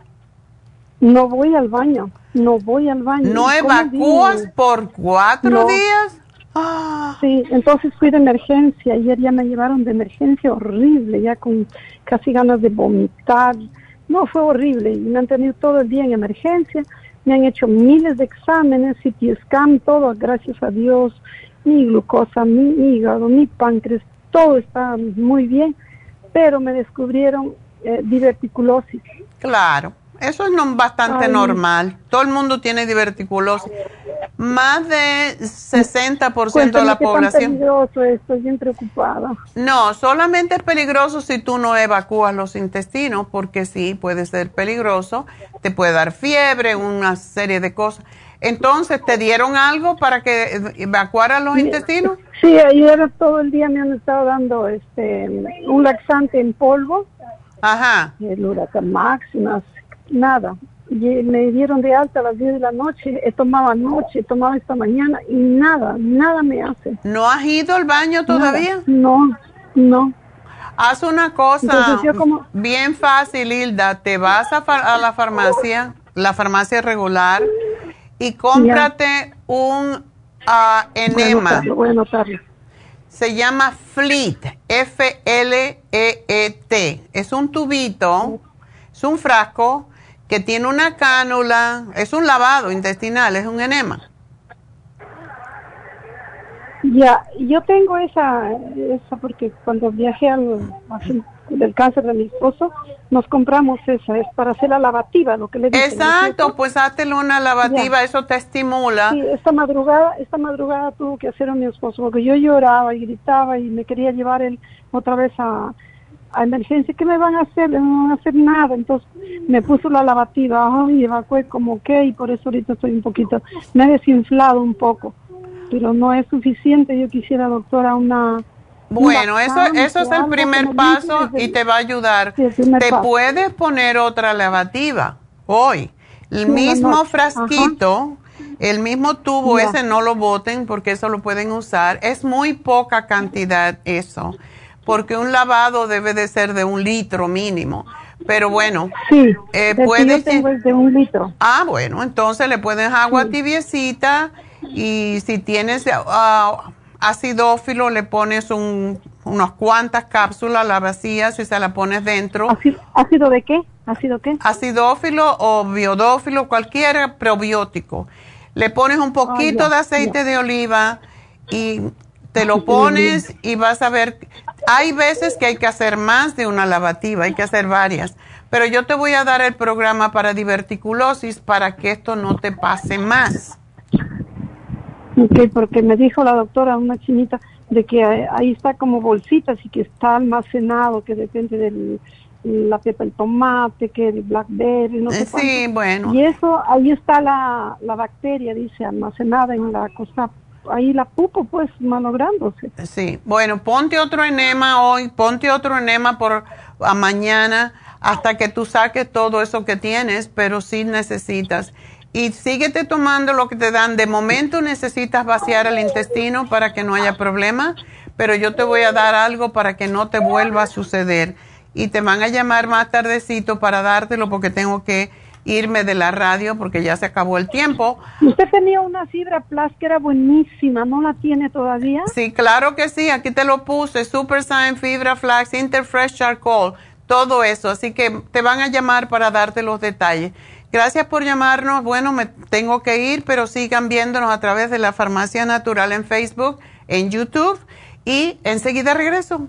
No voy al baño, no voy al baño. ¿No evacúas por cuatro días? Ah. Sí, entonces fui de emergencia. Ayer ya me llevaron de emergencia horrible, ya con casi ganas de vomitar. No, fue horrible. Y me han tenido todo el día en emergencia me han hecho miles de exámenes, CT scan, todo, gracias a Dios, mi glucosa, mi hígado, mi páncreas, todo está muy bien, pero me descubrieron eh, diverticulosis. Claro. Eso es no, bastante normal. Todo el mundo tiene diverticulosis. Más de 60% de la población. Es peligroso estoy bien preocupada. No, solamente es peligroso si tú no evacúas los intestinos, porque sí, puede ser peligroso. Te puede dar fiebre, una serie de cosas. Entonces, ¿te dieron algo para que evacuaran los intestinos? Sí, ayer todo el día me han estado dando este un laxante en polvo. Ajá. El huracán máximas nada. Y me dieron de alta a las 10 de la noche, he tomado anoche, he tomado esta mañana y nada, nada me hace. ¿No has ido al baño todavía? No, no. Haz una cosa bien fácil, Hilda. Te vas a, la farmacia, la farmacia regular, y cómprate un uh, enema. Se llama Fleet, F-L-E-E-T. Es un tubito, es un frasco que tiene una cánula, es un lavado intestinal, es un enema. Ya, yo tengo esa, esa porque cuando viajé al, del cáncer de mi esposo, nos compramos esa, es para hacer la lavativa, lo que le. Exacto, pues hazte una lavativa, eso te estimula. Sí, esta madrugada, esta madrugada tuvo que hacer a mi esposo, porque yo lloraba y gritaba y me quería llevar él otra vez a, a emergencia, ¿qué me van a hacer? No van a hacer nada. Entonces me puso la lavativa y evacué como que y por eso ahorita estoy un poquito, me he desinflado un poco, pero no es suficiente. Yo quisiera, doctora, una... Bueno, eso, eso es el primer paso y te va a ayudar. te puedes poner otra lavativa hoy. El mismo frasquito, el mismo tubo, ese no lo boten porque eso lo pueden usar. Es muy poca cantidad eso porque un lavado debe de ser de un litro mínimo. Pero bueno, sí, eh, puedes... de un litro. Ah, bueno, entonces le pones agua tibiecita y si tienes uh, acidófilo le pones un, unas cuantas cápsulas, la vacías y se la pones dentro. ¿Ácido de qué? ¿Ácido qué? Acidófilo o biodófilo, cualquier probiótico. Le pones un poquito ah, de aceite de oliva y te lo pones y vas a ver hay veces que hay que hacer más de una lavativa, hay que hacer varias. Pero yo te voy a dar el programa para diverticulosis para que esto no te pase más. Ok, porque me dijo la doctora, una chinita, de que ahí está como bolsitas y que está almacenado, que depende del la pepa, el tomate, que el blackberry, no sé eh, Sí, bueno. Y eso, ahí está la, la bacteria, dice, almacenada en la cosa ahí la pupo pues malográndose. Sí, bueno, ponte otro enema hoy, ponte otro enema por a mañana hasta que tú saques todo eso que tienes, pero sí necesitas. Y síguete tomando lo que te dan. De momento necesitas vaciar el intestino para que no haya problema, pero yo te voy a dar algo para que no te vuelva a suceder. y te van a llamar más tardecito para dártelo porque tengo que irme de la radio porque ya se acabó el tiempo. Usted tenía una fibra plus que era buenísima, ¿no la tiene todavía? Sí, claro que sí, aquí te lo puse, Super Sign, Fibra Flax, Interfresh Charcoal, todo eso, así que te van a llamar para darte los detalles. Gracias por llamarnos, bueno, me tengo que ir, pero sigan viéndonos a través de la Farmacia Natural en Facebook, en YouTube y enseguida regreso.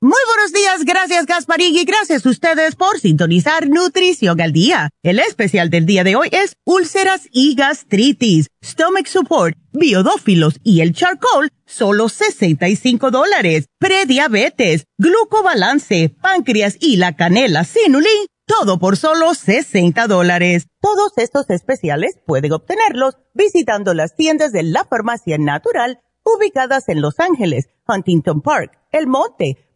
Muy buenos días, gracias Gasparín y gracias a ustedes por sintonizar Nutrición al Día. El especial del día de hoy es úlceras y gastritis, stomach support, biodófilos y el charcoal, solo 65 dólares. Prediabetes, glucobalance, páncreas y la canela sinulín, todo por solo 60 dólares. Todos estos especiales pueden obtenerlos visitando las tiendas de la farmacia natural ubicadas en Los Ángeles, Huntington Park, El Monte,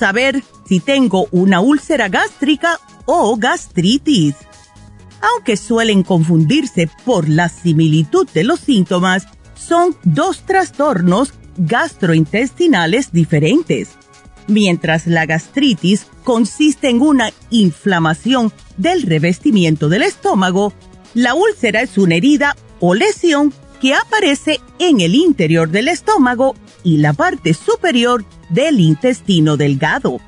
Saber si tengo una úlcera gástrica o gastritis? Aunque suelen confundirse por la similitud de los síntomas, son dos trastornos gastrointestinales diferentes. Mientras la gastritis consiste en una inflamación del revestimiento del estómago, la úlcera es una herida o lesión que aparece en el interior del estómago y la parte superior del intestino delgado.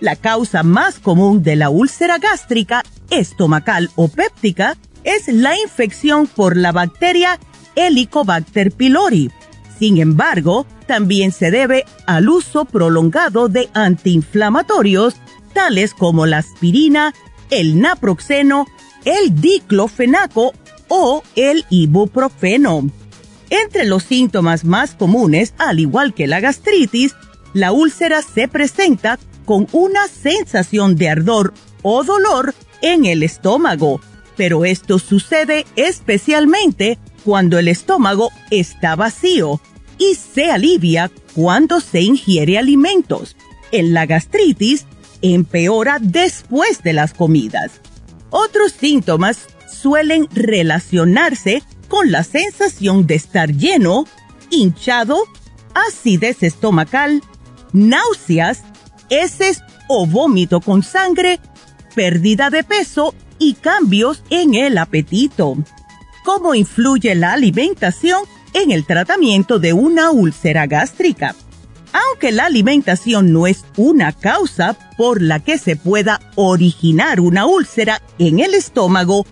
La causa más común de la úlcera gástrica, estomacal o péptica es la infección por la bacteria Helicobacter pylori. Sin embargo, también se debe al uso prolongado de antiinflamatorios tales como la aspirina, el naproxeno, el diclofenaco o el ibuprofeno. Entre los síntomas más comunes, al igual que la gastritis, la úlcera se presenta con una sensación de ardor o dolor en el estómago, pero esto sucede especialmente cuando el estómago está vacío y se alivia cuando se ingiere alimentos. En la gastritis empeora después de las comidas. Otros síntomas suelen relacionarse con la sensación de estar lleno, hinchado, acidez estomacal, náuseas, heces o vómito con sangre, pérdida de peso y cambios en el apetito. ¿Cómo influye la alimentación en el tratamiento de una úlcera gástrica? Aunque la alimentación no es una causa por la que se pueda originar una úlcera en el estómago,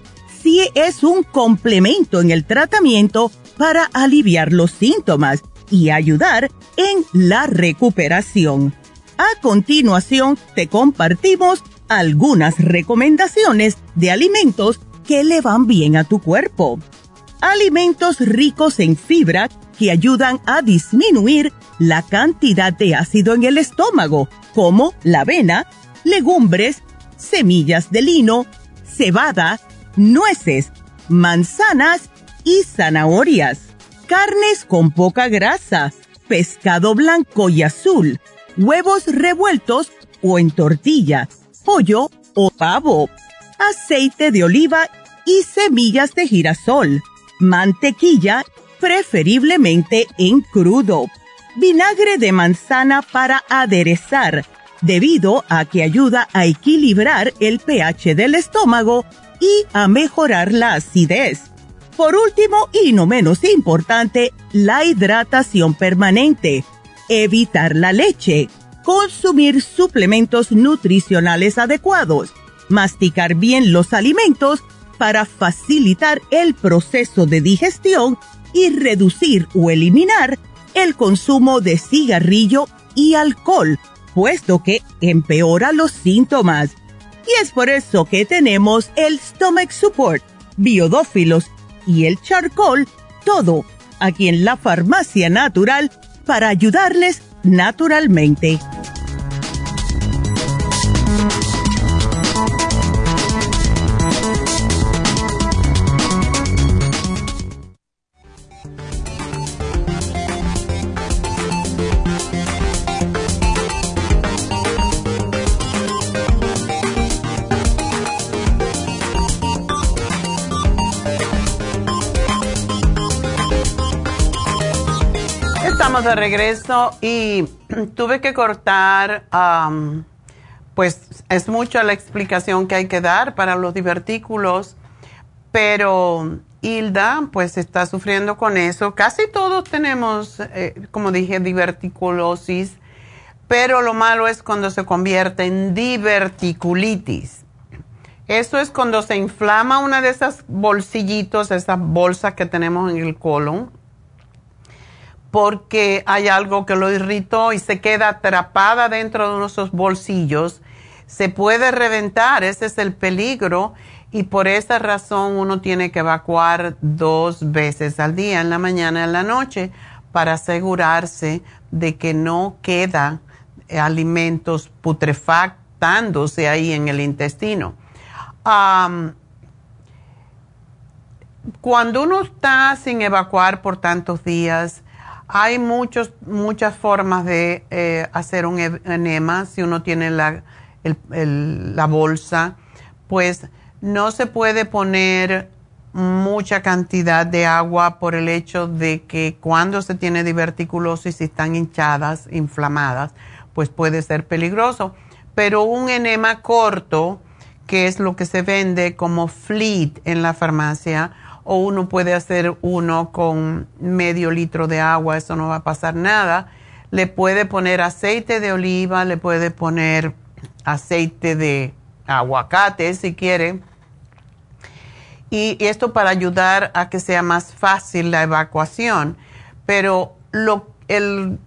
sí es un complemento en el tratamiento para aliviar los síntomas y ayudar en la recuperación. A continuación, te compartimos algunas recomendaciones de alimentos que le van bien a tu cuerpo. Alimentos ricos en fibra que ayudan a disminuir la cantidad de ácido en el estómago, como la avena, legumbres, semillas de lino, cebada, nueces, manzanas y zanahorias. Carnes con poca grasa, pescado blanco y azul, huevos revueltos o en tortilla, pollo o pavo, aceite de oliva y semillas de girasol, mantequilla, preferiblemente en crudo, vinagre de manzana para aderezar, debido a que ayuda a equilibrar el pH del estómago y a mejorar la acidez. Por último, y no menos importante, la hidratación permanente. Evitar la leche. Consumir suplementos nutricionales adecuados. Masticar bien los alimentos para facilitar el proceso de digestión y reducir o eliminar el consumo de cigarrillo y alcohol, puesto que empeora los síntomas. Y es por eso que tenemos el Stomach Support, Biodófilos y el Charcoal, todo aquí en la Farmacia Natural para ayudarles naturalmente. De regreso y tuve que cortar, pues es mucha la explicación que hay que dar para los divertículos, pero Hilda pues está sufriendo con eso. Casi todos tenemos, eh, como dije, diverticulosis, pero lo malo es cuando se convierte en diverticulitis. Eso es cuando se inflama una de esas bolsillitos, esas bolsas que tenemos en el colon porque hay algo que lo irritó y se queda atrapada dentro de nuestros bolsillos, se puede reventar, ese es el peligro y por esa razón uno tiene que evacuar dos veces al día, en la mañana y en la noche, para asegurarse de que no queda alimentos putrefactándose ahí en el intestino. cuando uno está sin evacuar por tantos días, hay muchos, muchas formas de eh, hacer un e-, enema. Si uno tiene la, la bolsa, pues no se puede poner mucha cantidad de agua por el hecho de que cuando se tiene diverticulosis y están hinchadas, inflamadas, pues puede ser peligroso. Pero un enema corto, que es lo que se vende como fleet en la farmacia, o uno puede hacer uno con medio litro de agua, eso no va a pasar nada. Le puede poner aceite de oliva, le puede poner aceite de aguacate si quiere. Y esto para ayudar a que sea más fácil la evacuación. Pero lo, el,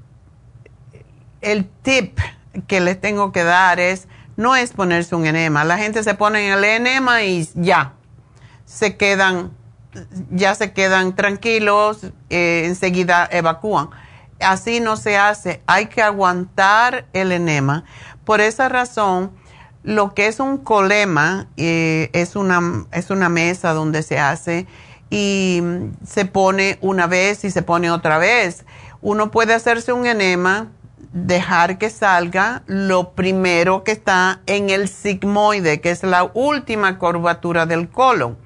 el tip que les tengo que dar es, no es ponerse un enema. La gente se pone el enema y ya, se quedan ya se quedan tranquilos, eh, enseguida evacúan. Así no se hace, hay que aguantar el enema. Por esa razón, lo que es un colema eh, es, una, es una mesa donde se hace y se pone una vez y se pone otra vez. Uno puede hacerse un enema, dejar que salga lo primero que está en el sigmoide, que es la última curvatura del colon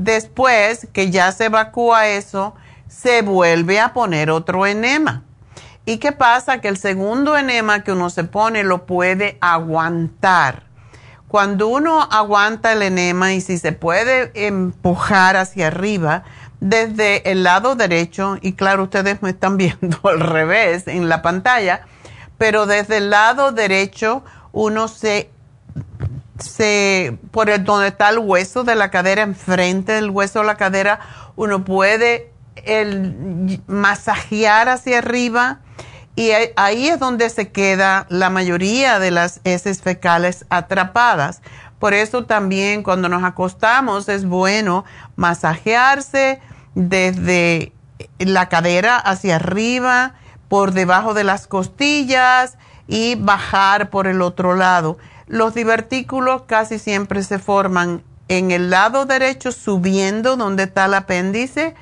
Después que ya se evacúa eso, se vuelve a poner otro enema. ¿Y qué pasa? Que el segundo enema que uno se pone lo puede aguantar. Cuando uno aguanta el enema y si se puede empujar hacia arriba desde el lado derecho, y claro, ustedes me están viendo al revés en la pantalla, pero desde el lado derecho uno se, se por el, donde está el hueso de la cadera, enfrente del hueso de la cadera, uno puede el, masajear hacia arriba y ahí es donde se queda la mayoría de las heces fecales atrapadas. Por eso también cuando nos acostamos es bueno masajearse desde la cadera hacia arriba, por debajo de las costillas y bajar por el otro lado. Los divertículos casi siempre se forman en el lado derecho subiendo donde está el apéndice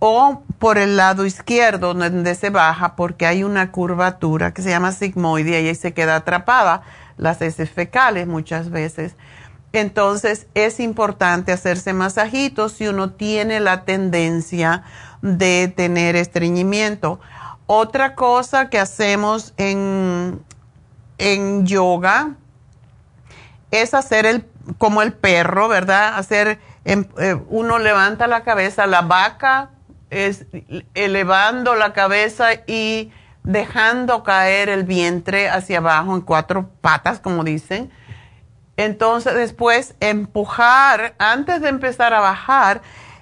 o por el lado izquierdo donde se baja porque hay una curvatura que se llama sigmoide y ahí se queda atrapada las heces fecales muchas veces. Entonces es importante hacerse masajitos si uno tiene la tendencia de tener estreñimiento. Otra cosa que hacemos en, en yoga es hacer el, como el perro, ¿verdad? Hacer, em, eh, uno levanta la cabeza, la vaca es elevando la cabeza y dejando caer el vientre hacia abajo en cuatro patas, como dicen. Entonces después empujar, antes de empezar a bajar,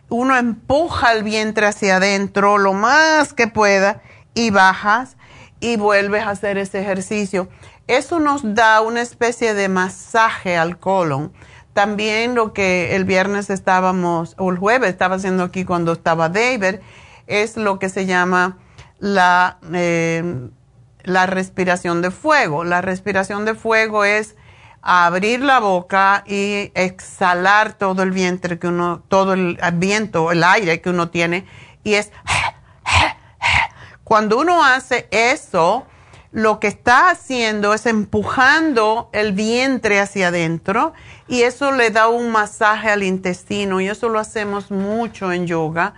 uno empuja el vientre hacia adentro lo más que pueda y bajas y vuelves a hacer ese ejercicio. Eso nos da una especie de masaje al colon. También lo que el viernes estábamos, o el jueves estaba haciendo aquí cuando estaba David, es lo que se llama la, eh, la respiración de fuego. La respiración de fuego es abrir la boca y exhalar todo el vientre que uno, todo el viento, el aire que uno tiene. Y es, cuando uno hace eso, lo que está haciendo es empujando el vientre hacia adentro y eso le da un masaje al intestino y eso lo hacemos mucho en yoga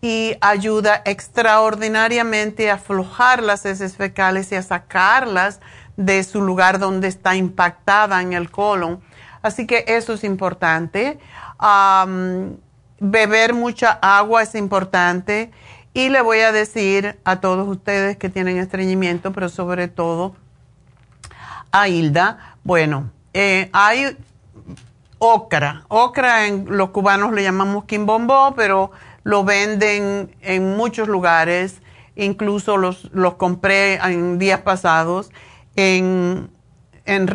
y ayuda extraordinariamente a aflojar las heces fecales y a sacarlas de su lugar donde está impactada en el colon. Así que eso es importante. beber mucha agua es importante. Y le voy a decir a todos ustedes que tienen estreñimiento, pero sobre todo a Hilda, bueno, eh, hay ocra. Ocra en los cubanos le llamamos quimbombó, pero lo venden en muchos lugares. Incluso los, los compré en días pasados en, en.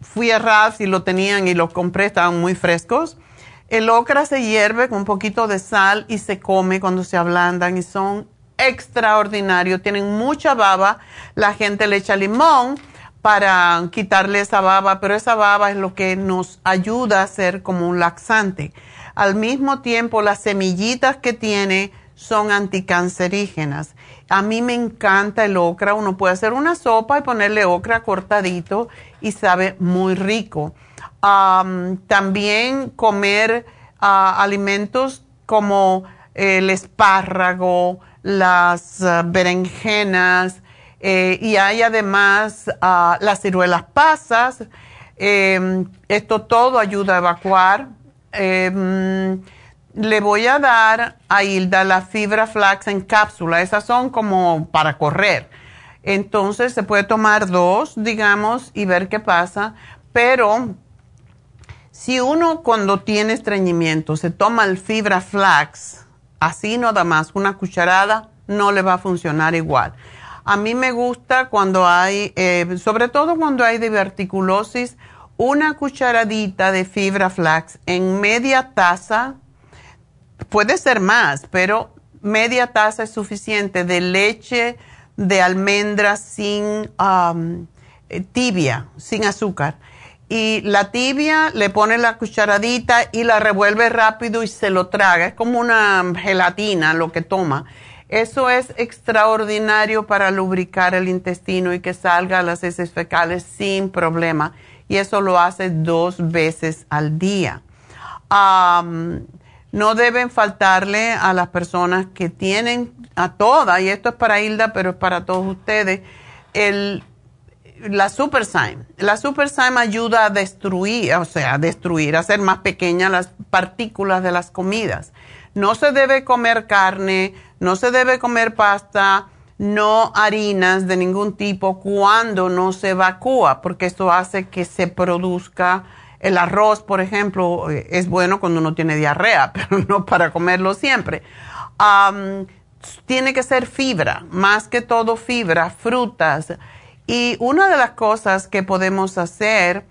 Fui a Ralph y lo tenían y los compré, estaban muy frescos. El ocra se hierve con un poquito de sal y se come cuando se ablandan y son extraordinarios. Tienen mucha baba. La gente le echa limón para quitarle esa baba, pero esa baba es lo que nos ayuda a ser como un laxante. Al mismo tiempo, las semillitas que tiene son anticancerígenas. A mí me encanta el ocra. Uno puede hacer una sopa y ponerle ocra cortadito y sabe muy rico. También comer ah, alimentos como el espárrago, las ah, berenjenas eh, y hay además ah, las ciruelas pasas. Em, esto todo ayuda a evacuar. Em, le voy a dar a Hilda la fibra flax en cápsula. Esas son como para correr. Entonces se puede tomar dos, digamos, y ver qué pasa. Pero si uno cuando tiene estreñimiento se toma el fibra flax, así nada más, una cucharada, no le va a funcionar igual. A mí me gusta cuando hay, eh, sobre todo cuando hay diverticulosis, una cucharadita de fibra flax en media taza puede ser más, pero media taza es suficiente de leche de almendra sin eh, tibia, sin azúcar. Y la tibia le pone la cucharadita y la revuelve rápido y se lo traga. Es como una gelatina lo que toma. Eso es extraordinario para lubricar el intestino y que salga las heces fecales sin problema. Y eso lo hace dos veces al día. No deben faltarle a las personas que tienen, a todas, y esto es para Hilda, pero es para todos ustedes, el, la SuperSime. La SuperSime ayuda a destruir, o sea, a destruir, a hacer más pequeñas las partículas de las comidas. No se debe comer carne, no se debe comer pasta, no harinas de ningún tipo cuando no se evacúa, porque esto hace que se produzca el arroz, por ejemplo, eh, es bueno cuando uno tiene diarrea, pero no para comerlo siempre. tiene que ser fibra, más que todo fibra, frutas. Y una de las cosas que podemos hacer,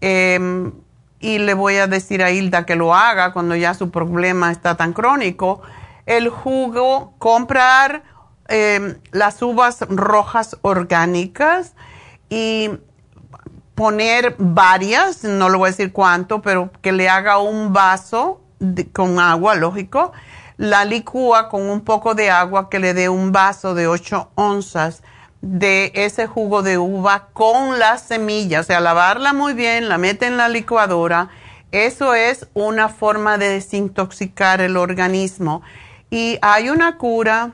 em, y le voy a decir a Hilda que lo haga cuando ya su problema está tan crónico, el jugo, comprar Em, las uvas rojas orgánicas y poner varias, no le voy a decir cuánto, pero que le haga un vaso con agua, lógico, la licúa con un poco de agua que le dé un vaso de 8 onzas de ese jugo de uva con las semillas, o sea, lavarla muy bien, la mete en la licuadora. Eso es una forma de desintoxicar el organismo. Y hay una cura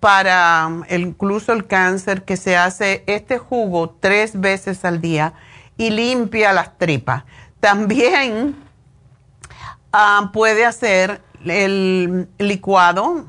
para incluso el cáncer que se hace este jugo tres veces al día y limpia las tripas. También ah, puede hacer el licuado,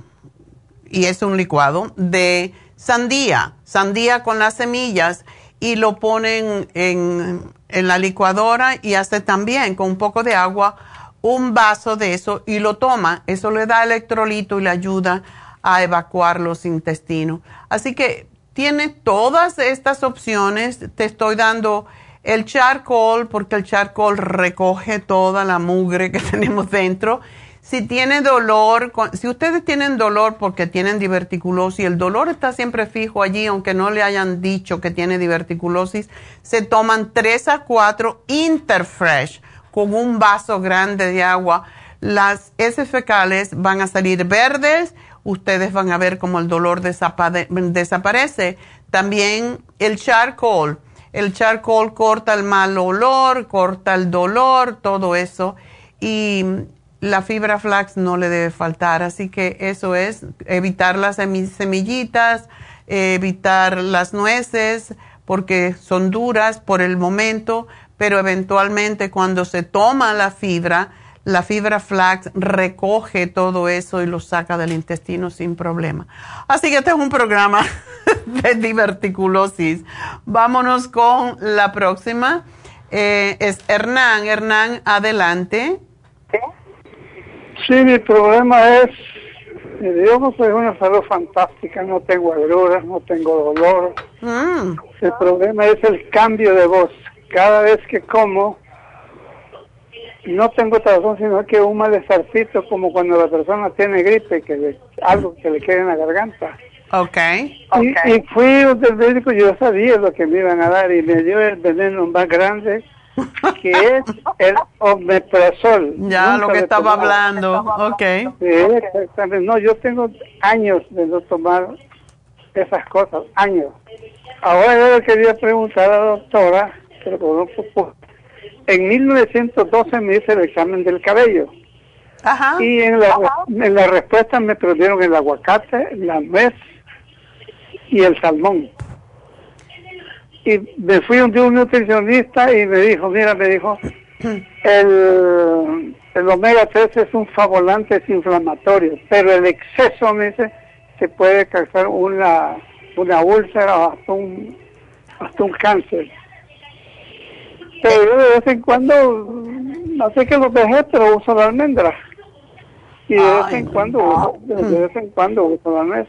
y es un licuado, de sandía, sandía con las semillas y lo ponen en, en la licuadora y hace también con un poco de agua un vaso de eso y lo toma. Eso le da electrolito y le ayuda a evacuar los intestinos. Así que tiene todas estas opciones. Te estoy dando el charcoal porque el charcoal recoge toda la mugre que tenemos dentro. Si tiene dolor, si ustedes tienen dolor porque tienen diverticulosis, el dolor está siempre fijo allí, aunque no le hayan dicho que tiene diverticulosis, se toman 3 a 4 Interfresh con un vaso grande de agua. Las heces fecales van a salir verdes ustedes van a ver cómo el dolor desaparece. También el charcoal. El charcoal corta el mal olor, corta el dolor, todo eso. Y la fibra flax no le debe faltar. Así que eso es evitar las semillitas, evitar las nueces, porque son duras por el momento, pero eventualmente cuando se toma la fibra, la fibra flax recoge todo eso y lo saca del intestino sin problema. Así que este es un programa de diverticulosis. Vámonos con la próxima. Eh, es Hernán. Hernán, adelante. Sí, mi problema es, yo no soy una salud fantástica, no tengo agruras, no tengo dolor. Mm. El problema es el cambio de voz. Cada vez que como, no tengo otra razón sino que un malestarcito como cuando la persona tiene gripe, que algo que le quede en la garganta. Okay. Y, fui del médico, yo sabía lo que me iban a dar y me dio el veneno más grande, que es el omeprazol. Ya, lo que estaba hablando. Ok. No, yo tengo años de no tomar esas cosas, años. Ahora yo le quería preguntar a la doctora, pero conozco en 1912 me hice el examen del cabello. Ajá. Y en la, en la respuesta me perdieron el aguacate, la nuez y el salmón. Y me fui un un nutricionista y me dijo, mira, me dijo, el, el omega 3 es un favolante inflamatorio, pero el exceso, me dice, se puede causar una, una úlcera hasta un, hasta un cáncer pero de vez en cuando, no sé que los dejé, pero uso la almendra. Y de vez en cuando, de, vez en cuando uso la nuez.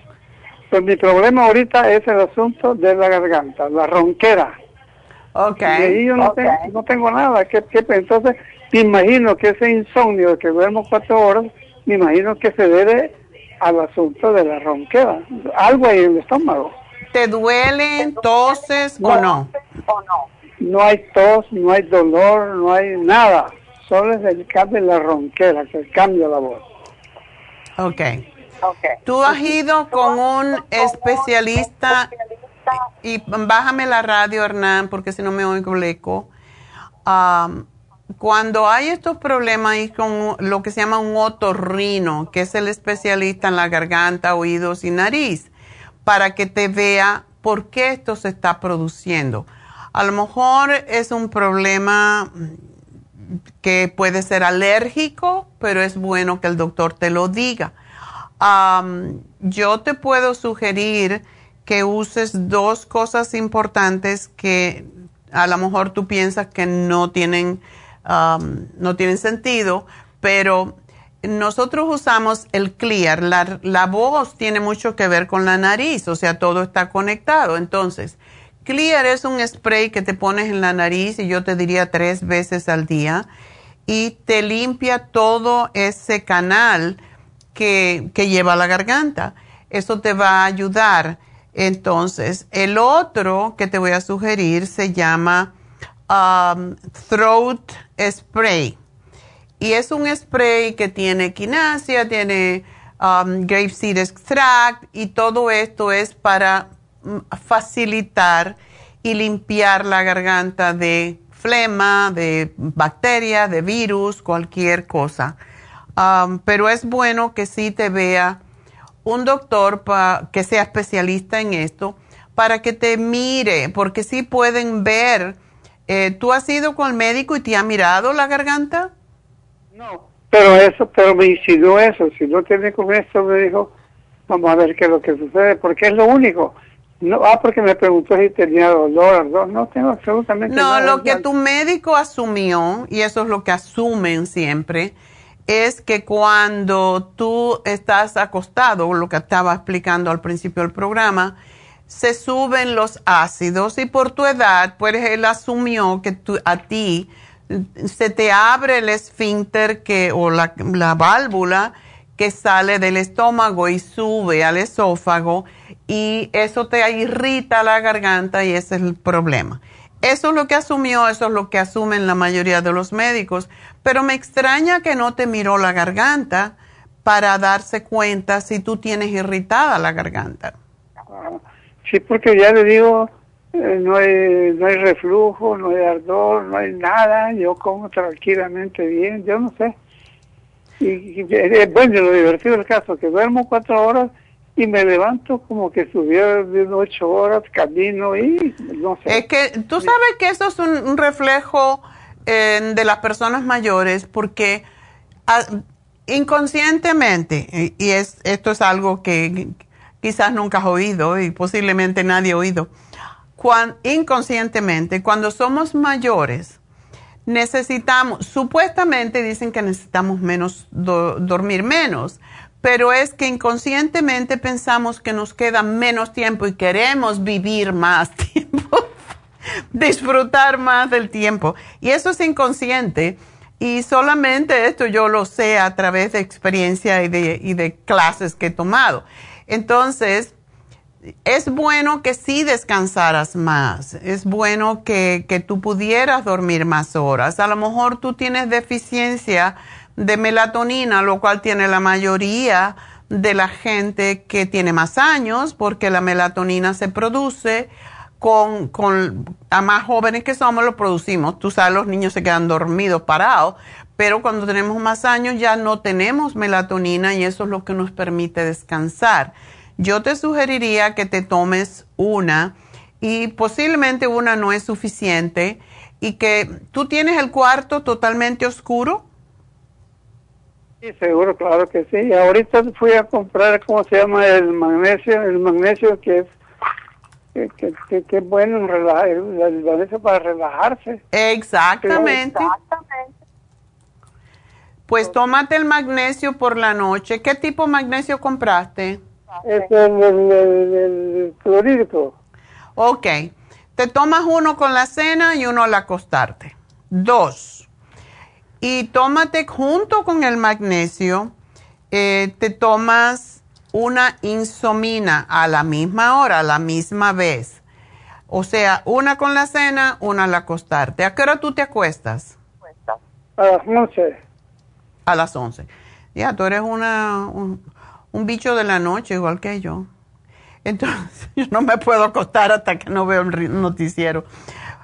Pues mi problema ahorita es el asunto de la garganta, la ronquera. Ok. Y ahí yo no, tengo, no tengo nada. que entonces, me imagino que ese insomnio de que duermo cuatro horas, me imagino que se debe al asunto de la ronquera. Algo ahí en el estómago. ¿Te duelen, toses o no? O no no hay tos, no hay dolor, no hay nada. Solo es el cambio de la ronquera, que cambia la voz. Ok. ¿Tú has ido con un especialista y bájame la radio, Hernán, porque si no me oigo el eco. cuando hay estos problemas y con lo que se llama un otorrino, que es el especialista en la garganta, oídos y nariz, para que te vea por qué esto se está produciendo. A lo mejor es un problema que puede ser alérgico, pero es bueno que el doctor te lo diga. Yo te puedo sugerir que uses dos cosas importantes que a lo mejor tú piensas que no tienen, no tienen sentido, pero nosotros usamos el clear. La, la, voz tiene mucho que ver con la nariz, o sea, todo está conectado. Entonces, clear es un spray que te pones en la nariz y yo te diría tres veces al día y te limpia todo ese canal que, lleva la garganta. Eso te va a ayudar. Entonces, el otro que te voy a sugerir se llama um, Throat Spray. Y es un spray que tiene quinasia, tiene um, grapeseed extract y todo esto es para mm, facilitar y limpiar la garganta de flema, de bacterias, de virus, cualquier cosa. Um, pero es bueno que sí te vea un doctor que sea especialista en esto para que te mire, porque sí pueden ver. Eh, ¿Tú has ido con el médico y te ha mirado la garganta? No, pero eso, pero me incidió eso. Si no tiene con esto, me dijo, vamos a ver qué es lo que sucede, porque es lo único. No, ah, porque me preguntó si tenía dolor, no, no tengo absolutamente nada. No, lo que tu médico asumió, y eso es lo que asumen siempre, es que cuando tú estás acostado, lo que estaba explicando al principio del programa, se suben los ácidos y por tu edad, pues él asumió que a ti se te abre el esfínter que, o la, la válvula que sale del estómago y sube al esófago y eso te irrita la garganta y ese es el problema. Eso es lo que asumió, eso es lo que asumen la mayoría de los médicos, pero me extraña que no te miró la garganta para darse cuenta si tú tienes irritada la garganta. Sí, porque ya le digo, eh, no, hay, no hay reflujo, no hay ardor, no hay nada, yo como tranquilamente bien, yo no sé. Y, y bueno, lo divertido del caso, que duermo cuatro horas y me levanto como que estuviera de ocho horas, camino y no sé. Es que tú sabes que eso es un reflejo de las personas mayores porque ah, inconscientemente, y es, esto es algo que quizás nunca has oído y posiblemente nadie ha oído, inconscientemente, cuando somos mayores, necesitamos, supuestamente dicen que necesitamos menos, dormir menos, pero es que inconscientemente pensamos que nos queda menos tiempo y queremos vivir más tiempo disfrutar más del tiempo. Y eso es inconsciente. Y solamente esto yo lo sé a través de experiencia y de, clases que he tomado. Entonces, es bueno que sí descansaras más. Es bueno que tú pudieras dormir más horas. A lo mejor tú tienes deficiencia de melatonina, lo cual tiene la mayoría de la gente que tiene más años, porque la melatonina se produce con, con a más jóvenes que somos lo producimos. Tú sabes, los niños se quedan dormidos, parados, pero cuando tenemos más años ya no tenemos melatonina y eso es lo que nos permite descansar. Yo te sugeriría que te tomes una y posiblemente una no es suficiente y que tú tienes el cuarto totalmente oscuro. Sí, seguro, claro que sí. Ahorita fui a comprar, ¿cómo se llama? El magnesio, el magnesio que es que, que, bueno relajar, el para relajarse. Exactamente. Pues tómate el magnesio por la noche. ¿Qué tipo de magnesio compraste? Es el, el. Ok. Te tomas uno con la cena y uno al acostarte. Dos. Y tómate junto con el magnesio, eh, te tomas una insomina a la misma hora, a la misma vez. O sea, una con la cena, una al acostarte. ¿A qué hora tú te acuestas? A las 11. A las 11. Ya, tú eres una, un, bicho de la noche, igual que yo. Entonces, yo no me puedo acostar hasta que no veo el noticiero.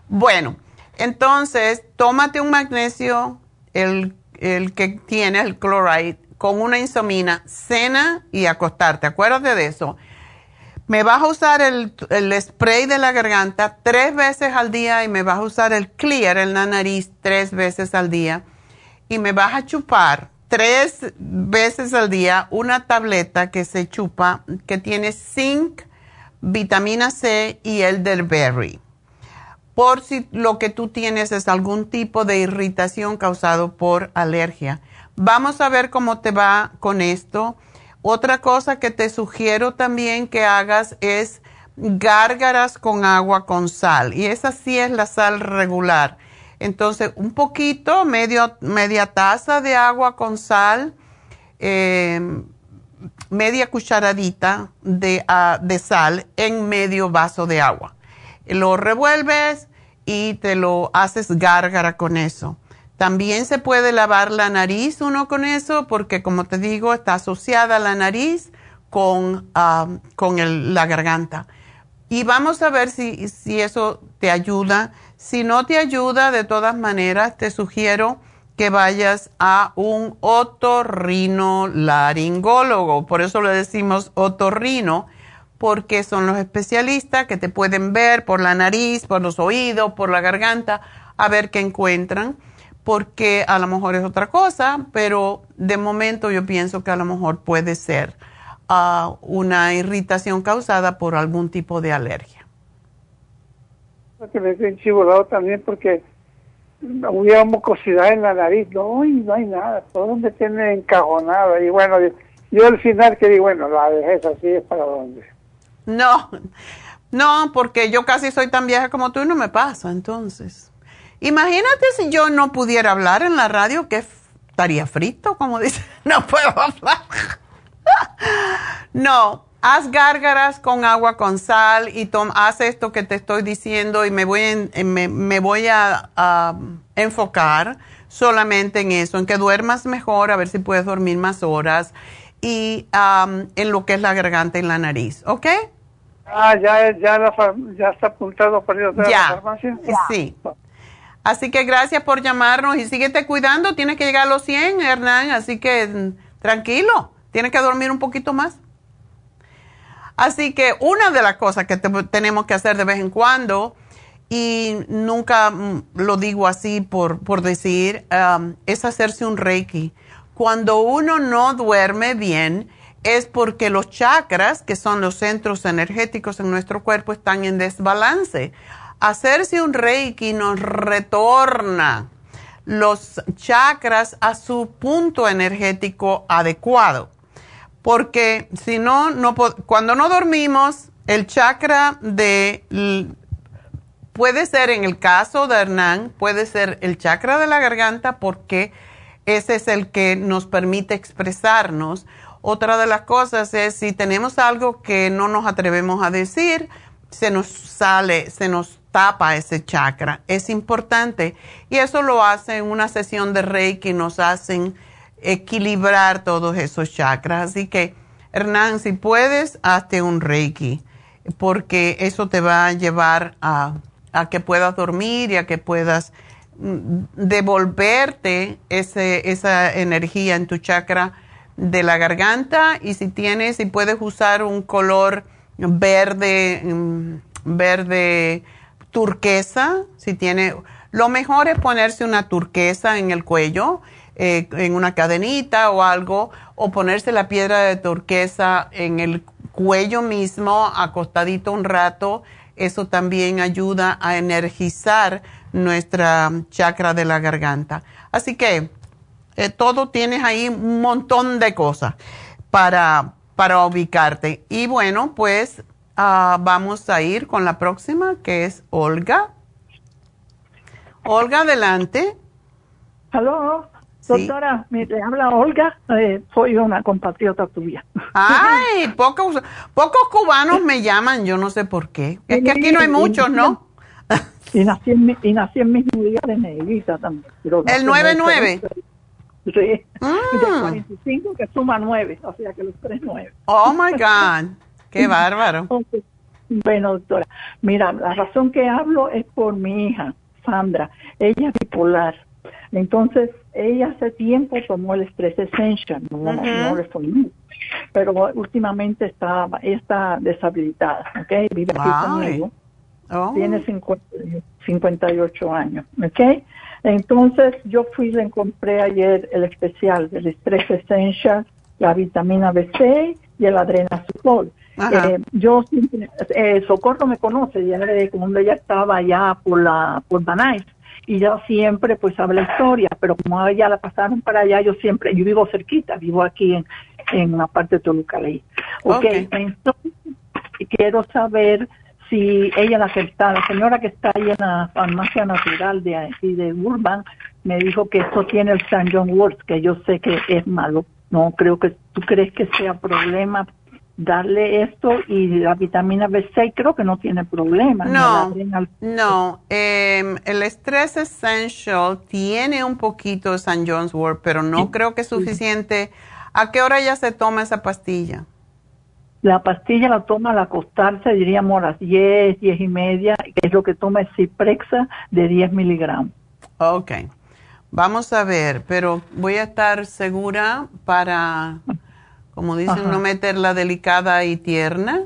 Bueno, entonces, tómate un magnesio, el, el que tiene el chloride, con una insomina, cena y acostarte. Acuérdate de eso. Me vas a usar el, spray de la garganta tres veces al día y me vas a usar el clear en la nariz tres veces al día. Y me vas a chupar tres veces al día una tableta que se chupa, que tiene zinc, vitamina C y elderberry. Por si lo que tú tienes es algún tipo de irritación causado por alergia. Vamos a ver cómo te va con esto. Otra cosa que te sugiero también que hagas es gárgaras con agua con sal. Y esa sí es la sal regular. Entonces, un poquito, media taza de agua con sal, em, media cucharadita de, ah, de sal en medio vaso de agua. Lo revuelves y te lo haces gárgara con eso. También se puede lavar la nariz uno con eso porque, como te digo, está asociada la nariz con, ah, con la garganta. Y vamos a ver si, si eso te ayuda. Si no te ayuda, de todas maneras, te sugiero que vayas a un otorrino laringólogo. Por eso le decimos otorrino, porque son los especialistas que te pueden ver por la nariz, por los oídos, por la garganta, a ver qué encuentran, porque a lo mejor es otra cosa, pero de momento yo pienso que a lo mejor puede ser uh, una irritación causada por algún tipo de alergia. Que me he enchivolado también porque hubiera mucosidad en la nariz, no, no hay nada, todo me tiene encajonado. Y bueno, yo al final que digo, bueno, la vejez así es para dónde. No, no, porque yo casi soy tan vieja como tú y no me pasa, entonces. Imagínate si yo no pudiera hablar en la radio, que estaría frito, como dice, no puedo hablar. no, haz gárgaras con agua con sal y haz esto que te estoy diciendo y me voy, me, voy a, enfocar solamente en eso, en que duermas mejor, a ver si puedes dormir más horas y en lo que es la garganta y la nariz, ¿ok? Ah, ya, ya, ya está apuntado para ir a la farmacia. Sí. Así que gracias por llamarnos y síguete cuidando. Tienes que llegar a los 100, Hernán, así que mm, tranquilo. Tienes que dormir un poquito más. Así que una de las cosas que tenemos que hacer de vez en cuando, y nunca mm, lo digo así por, por decir, um, es hacerse un reiki. Cuando uno no duerme bien, es porque los chakras, que son los centros energéticos en nuestro cuerpo, están en desbalance. Hacerse un reiki nos retorna los chakras a su punto energético adecuado. Porque si no, no cuando no dormimos, el chakra de puede ser en el caso de Hernán, puede ser el chakra de la garganta porque ese es el que nos permite expresarnos otra de las cosas es si tenemos algo que no nos atrevemos a decir, se nos sale, se nos tapa ese chakra. Es importante. Y eso lo hace en una sesión de Reiki, nos hacen equilibrar todos esos chakras. Así que, Hernán, si puedes, hazte un Reiki, porque eso te va a llevar a, a que puedas dormir y a que puedas mm, devolverte ese, esa energía en tu chakra de la garganta y si tienes, si puedes usar un color verde, mm, verde turquesa, si tiene, lo mejor es ponerse una turquesa en el cuello, eh, en una cadenita o algo, o ponerse la piedra de turquesa en el cuello mismo, acostadito un rato, eso también ayuda a energizar nuestra chakra de la garganta. Así que eh, todo tienes ahí un montón de cosas para, para ubicarte. Y bueno, pues ah, vamos a ir con la próxima, que es Olga. Olga, adelante. Aló, doctora, me habla Olga, eh, soy una compatriota tuya. Ay, pocos, pocos cubanos me llaman, yo no sé por qué. Es que aquí no hay muchos, ¿no? Y nací en, y nací en mismo día de Negrita también. El 99. Sí. De 45 ah. que suma 9, o sea que los tres 9. Oh my God, qué bárbaro. bueno, doctora, mira, la razón que hablo es por mi hija, Sandra. Ella es bipolar. Entonces, ella hace tiempo tomó el Stress Essential, no, le fue pero últimamente está, está deshabilitada, ¿ok? Vive aquí conmigo. Oh. Tiene 50, 58 años, ¿ok? Entonces yo fui y le compré ayer el especial del estrés essential, la vitamina B6 y el adrenazol. Eh, yo siempre, eh, Socorro me conoce, ya de cuando ella estaba allá por la por Banais y yo siempre pues habla historia, pero como ella la pasaron para allá, yo siempre, yo vivo cerquita, vivo aquí en, en la parte de Toluca. Ok, okay. entonces quiero saber si ella la acepta, la señora que está ahí en la farmacia natural de aquí de Urban, me dijo que esto tiene el San John Wort, que yo sé que es malo. No creo que tú crees que sea problema darle esto y la vitamina B6 creo que no tiene problema. No, no. Eh, el Stress Essential tiene un poquito de San John's Wort, pero no creo que es suficiente. ¿A qué hora ya se toma esa pastilla? La pastilla la toma al acostarse, diríamos a las 10, 10 y media, que es lo que toma el Ciprexa de 10 miligramos. Ok. Vamos a ver, pero voy a estar segura para, como dicen, no meter la delicada y tierna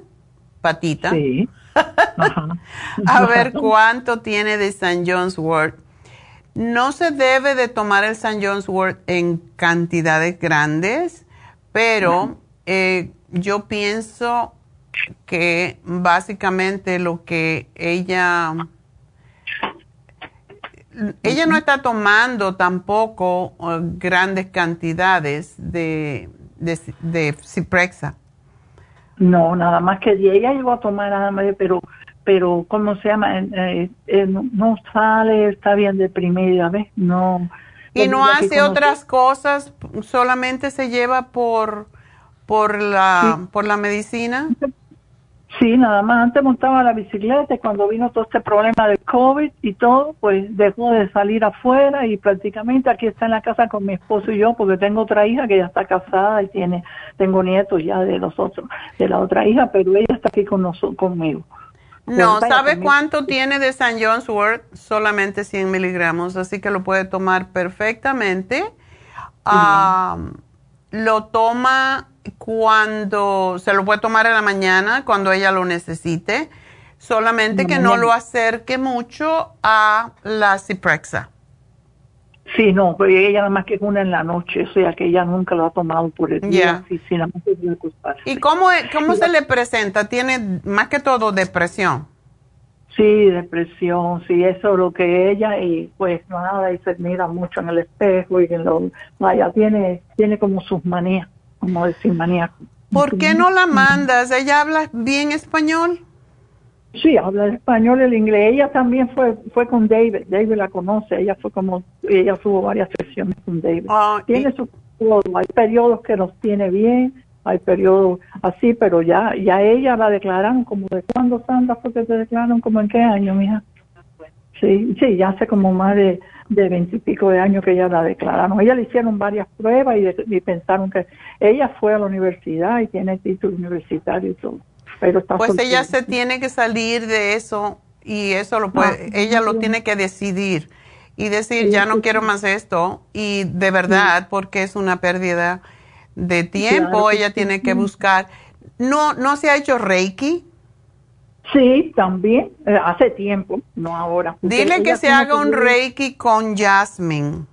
patita. Sí. a ver cuánto tiene de St. John's Wort. No se debe de tomar el St. John's Wort en cantidades grandes, pero eh, yo pienso que básicamente lo que ella ella no está tomando tampoco uh, grandes cantidades de, de, Ciprexa. No, nada más que ella llegó a tomar nada más, pero, pero ¿cómo se llama? Eh, eh, no sale, está bien deprimida, ¿ves? No. Y no hace otras cosas, solamente se lleva por, por la, por la medicina. Sí, nada más antes montaba la bicicleta y cuando vino todo este problema del COVID y todo, pues dejó de salir afuera y prácticamente aquí está en la casa con mi esposo y yo porque tengo otra hija que ya está casada y tiene, tengo nietos ya de los otros, de la otra hija, pero ella está aquí con nosotros, conmigo. No, ¿sabe cuánto tiene de San John's Wort? Solamente 100 miligramos, así que lo puede tomar perfectamente. lo toma cuando se lo puede tomar en la mañana, cuando ella lo necesite, solamente que no lo acerque mucho a la ciprexa. Sí, no, pero ella nada más que una en la noche, o sea que ella nunca lo ha tomado por el día. Sí, sí, nada más ¿Y cómo, cómo se le presenta? ¿Tiene más que todo depresión? Sí, depresión, sí, eso es lo que ella, y pues nada, y se mira mucho en el espejo y en lo, vaya, tiene, tiene como sus manías como decir maníaco. ¿Por qué no la mandas? ¿Ella habla bien español? Sí, habla español, el inglés. Ella también fue fue con David. David la conoce. Ella fue como ella tuvo varias sesiones con David. Ah, tiene su hay periodos que los tiene bien, hay periodos así, pero ya ya ella la declararon como de cuándo Sandra fue que te declararon como en qué año, mija. Sí, sí, ya hace como más de de veintipico de años que ella la declararon. Ella le hicieron varias pruebas y, pensaron que ella fue a la universidad y tiene título universitario y todo. Pero pues ella se tiene que salir de eso y eso lo puede, ah, ella lo tiene que decidir y decir ya no quiero más esto y de verdad porque es una pérdida de tiempo ella tiene que buscar. No no se ha hecho reiki Sí, también, eh, hace tiempo, no ahora. Dile que se haga un reiki con Jasmine.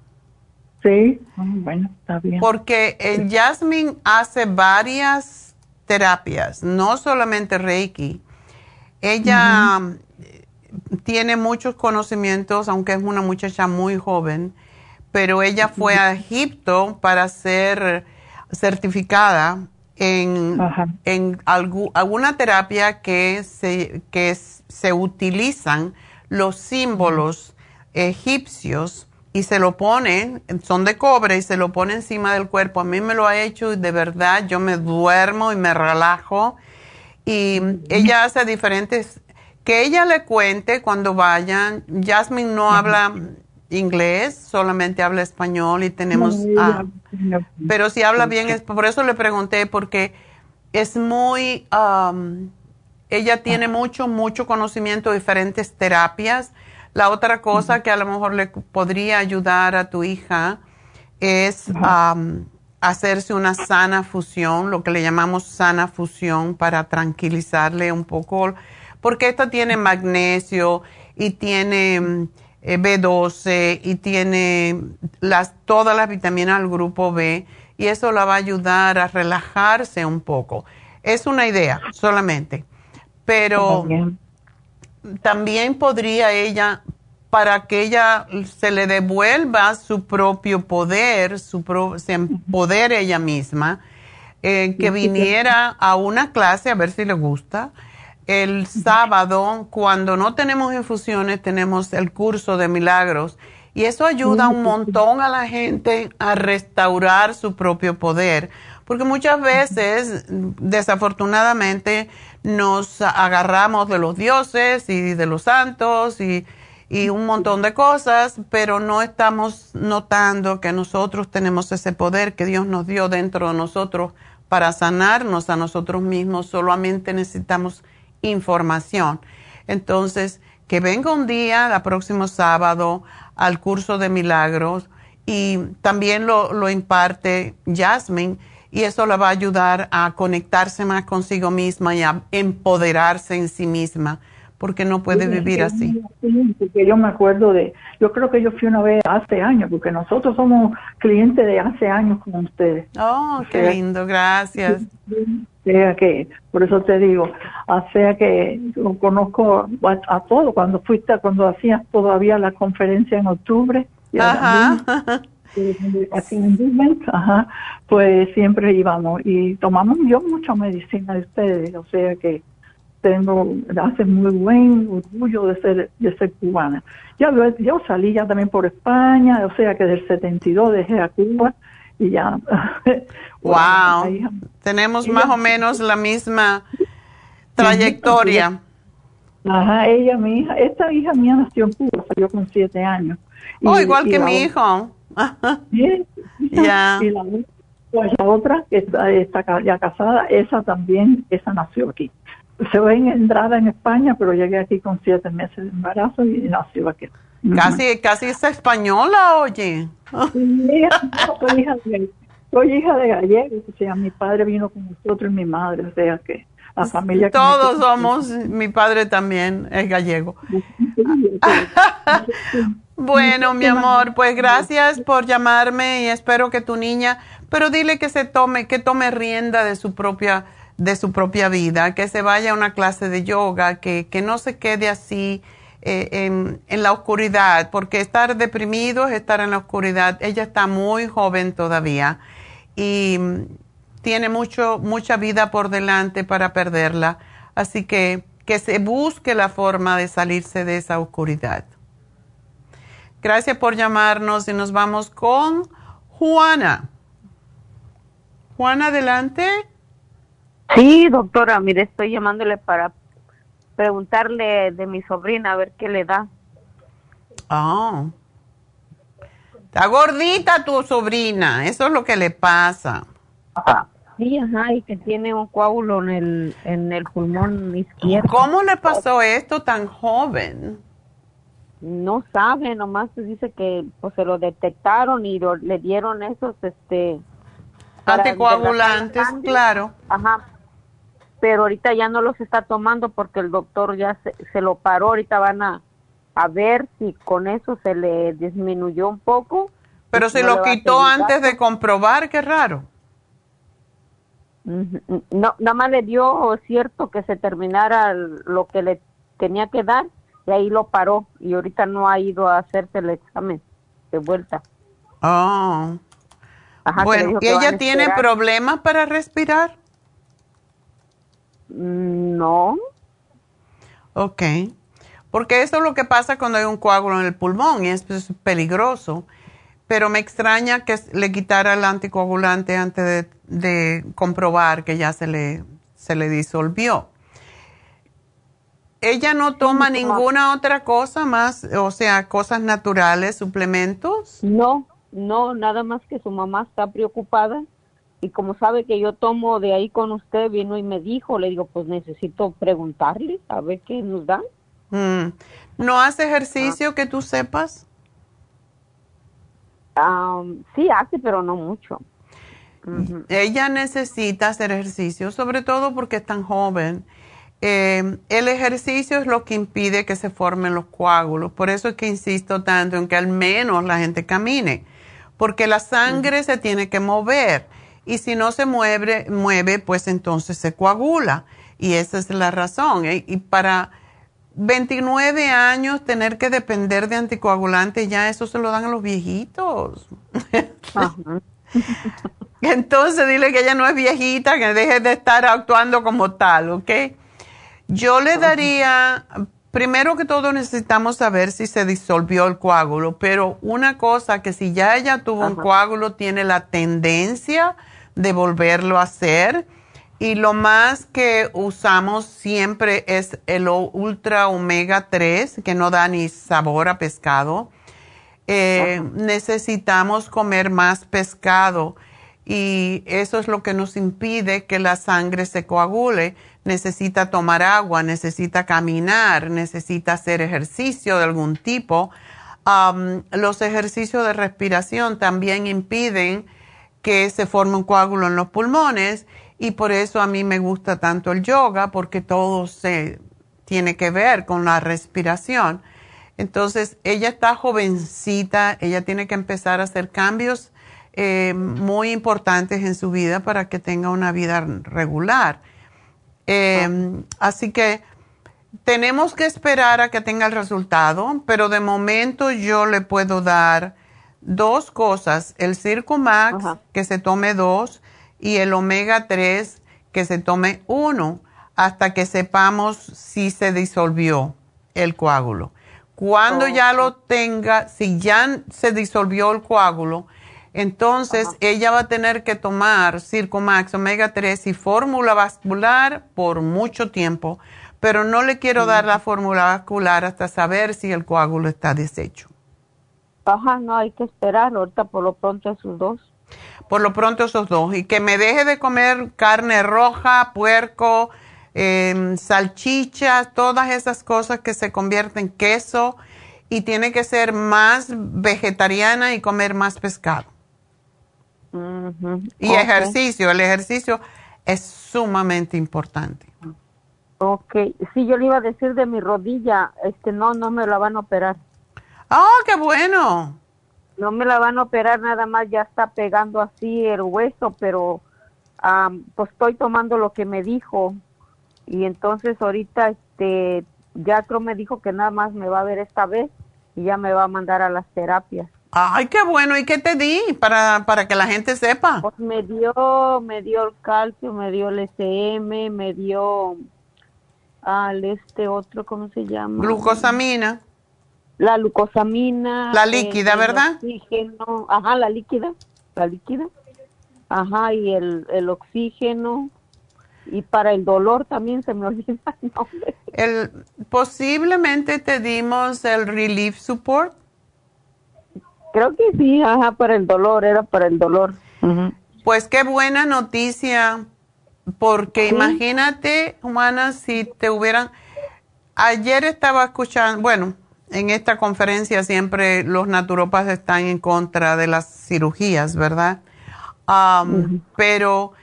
Sí, ah, bueno, está bien. Porque el Jasmine hace varias terapias, no solamente reiki. Ella tiene muchos conocimientos, aunque es una muchacha muy joven, pero ella fue a Egipto para ser certificada en, en alguna terapia que se, que se utilizan los símbolos egipcios y se lo ponen, son de cobre y se lo pone encima del cuerpo. A mí me lo ha hecho y de verdad yo me duermo y me relajo. Y ella hace diferentes, que ella le cuente cuando vayan. Jasmine no habla inglés, solamente habla español y tenemos... pero si habla bien, es, por eso le pregunté, porque es muy... ella tiene mucho, mucho conocimiento de diferentes terapias. La otra cosa que a lo mejor le podría ayudar a tu hija es hacerse una sana fusión, lo que le llamamos sana fusión para tranquilizarle un poco, porque esta tiene magnesio y tiene eh, B12 y tiene las, todas las vitaminas del grupo B y eso la va a ayudar a relajarse un poco. Es una idea solamente. Pero también podría ella, para que ella se le devuelva su propio poder, su se empodere ella misma, eh, que viniera a una clase a ver si le gusta. El sábado, cuando no tenemos infusiones, tenemos el curso de milagros. Y eso ayuda un montón a la gente a restaurar su propio poder, porque muchas veces, desafortunadamente, nos agarramos de los dioses y de los santos y, y un montón de cosas, pero no estamos notando que nosotros tenemos ese poder que Dios nos dio dentro de nosotros para sanarnos a nosotros mismos, solamente necesitamos información. Entonces, que venga un día, el próximo sábado, al curso de milagros y también lo, lo imparte Jasmine y eso la va a ayudar a conectarse más consigo misma y a empoderarse en sí misma porque no puede vivir así. Porque yo me acuerdo de, yo creo que yo fui una vez hace años, porque nosotros somos clientes de hace años con ustedes. Oh, qué lindo, gracias. Sea que, por eso te digo, sea que conozco a, todo, cuando fuiste, cuando hacías todavía la conferencia en octubre. Ajá. Así en ajá, pues siempre íbamos y tomamos yo mucha medicina de ustedes, o sea que tengo, hace muy buen orgullo de ser, de ser cubana. Ya yo salí ya también por España, o sea que del 72 dejé a Cuba y ya. wow, tenemos más o menos la misma trayectoria. Ajá, ella, mi hija, esta hija mía nació en Cuba, salió con siete años. oh, igual que mi hijo. Ya. Y la, pues la otra, que está, está ya casada, esa también, esa nació aquí se ve entrada en España, pero llegué aquí con siete meses de embarazo y nació aquí. Casi, casi es española, oye. soy, hija de, soy hija de gallegos, o sea, mi padre vino con nosotros y mi madre, o sea que la familia... Todos somos, mi padre también es gallego. bueno, mi amor, pues gracias por llamarme y espero que tu niña, pero dile que se tome, que tome rienda de su propia de su propia vida, que se vaya a una clase de yoga, que, no se quede así eh, en, la oscuridad, porque estar deprimido es estar en la oscuridad. Ella está muy joven todavía y mm, tiene mucho, mucha vida por delante para perderla. Así que que se busque la forma de salirse de esa oscuridad. Gracias por llamarnos y nos vamos con Juana. Juana, adelante. Sí, doctora, mire, estoy llamándole para preguntarle de mi sobrina a ver qué le da. Ah. Está gordita tu sobrina, eso es lo que le pasa. Sí, ajá, y que tiene un coágulo en el, en el pulmón izquierdo. ¿Cómo le pasó esto tan joven? No sabe, nomás dice que pues se lo detectaron y le dieron esos, este... Anticoagulantes, claro. Ajá, pero ahorita ya no los está tomando porque el doctor ya se, lo paró, ahorita van a, a, ver si con eso se le disminuyó un poco. Pero se lo quitó antes de comprobar, qué raro. No, nada más le dio cierto que se terminara lo que le tenía que dar y ahí lo paró y ahorita no ha ido a hacerse el examen de vuelta. Oh. bueno, ¿y ella tiene problemas para respirar? No. Ok. Porque eso es lo que pasa cuando hay un coágulo en el pulmón y es, peligroso. Pero me extraña que le quitara el anticoagulante antes de, comprobar que ya se le, se le disolvió. ¿Ella no toma ninguna otra cosa más, o sea, cosas naturales, suplementos? No, no, nada más que su mamá está preocupada y como sabe que yo tomo de ahí con usted, vino y me dijo, le digo, pues necesito preguntarle a ver qué nos dan. Mm. ¿No hace ejercicio ah. que tú sepas? sí hace, pero no mucho. Ella necesita hacer ejercicio, sobre todo porque es tan joven. Eh, el ejercicio es lo que impide que se formen los coágulos. Por eso es que insisto tanto en que al menos la gente camine, porque la sangre se tiene que mover y si no se mueve, mueve pues entonces se coagula. Y esa es la razón. ¿eh? Y para 29 años tener que depender de anticoagulantes, ya eso se lo dan a los viejitos. Entonces dile que ella no es viejita, que deje de estar actuando como tal, ¿ok? Yo le daría, primero que todo necesitamos saber si se disolvió el coágulo, pero una cosa que si ya ella tuvo un coágulo, tiene la tendencia de volverlo a hacer. Y lo más que usamos siempre es el ultra omega 3, que no da ni sabor a pescado. Eh, necesitamos comer más pescado y eso es lo que nos impide que la sangre se coagule. Necesita tomar agua, necesita caminar, necesita hacer ejercicio de algún tipo. los ejercicios de respiración también impiden que se forme un coágulo en los pulmones y por eso a mí me gusta tanto el yoga porque todo se tiene que ver con la respiración. Entonces, ella está jovencita, ella tiene que empezar a hacer cambios eh, muy importantes en su vida para que tenga una vida regular. Eh, así que tenemos que esperar a que tenga el resultado, pero de momento yo le puedo dar dos cosas, el Circumax, que se tome dos, y el omega 3, que se tome uno, hasta que sepamos si se disolvió el coágulo. Cuando ya lo tenga, si ya se disolvió el coágulo, entonces, ella va a tener que tomar Circomax Omega 3 y fórmula vascular por mucho tiempo, pero no le quiero dar la fórmula vascular hasta saber si el coágulo está deshecho. Ajá, no hay que esperar ahorita por lo pronto esos dos. Por lo pronto esos dos. Y que me deje de comer carne roja, puerco, em, salchichas, todas esas cosas que se convierten en queso y tiene que ser más vegetariana y comer más pescado. Y ejercicio, el ejercicio es sumamente importante. Ok, sí, yo le iba a decir de mi rodilla, este, no, no me la van a operar. ¡Oh, qué bueno! No me la van a operar, nada más ya está pegando así el hueso, pero pues estoy tomando lo que me dijo. Y entonces ahorita, este, ya creo me dijo que nada más me va a ver esta vez y ya me va a mandar a las terapias. Ay, qué bueno. ¿Y qué te di para, para que la gente sepa? Pues me dio, me dio el calcio, me dio el SM, me dio al este otro, ¿cómo se llama? Glucosamina. La glucosamina. La líquida, ¿verdad? Oxígeno. Ajá, la líquida, la líquida. Ajá, y el, el oxígeno. Y para el dolor también se me olvida el nombre. El, posiblemente te dimos el Relief Support. Creo que sí, ajá, para el dolor, era para el dolor. Pues qué buena noticia, porque imagínate, Juana, si te hubieran... Ayer estaba escuchando, bueno, en esta conferencia siempre los naturopas están en contra de las cirugías, ¿verdad? Pero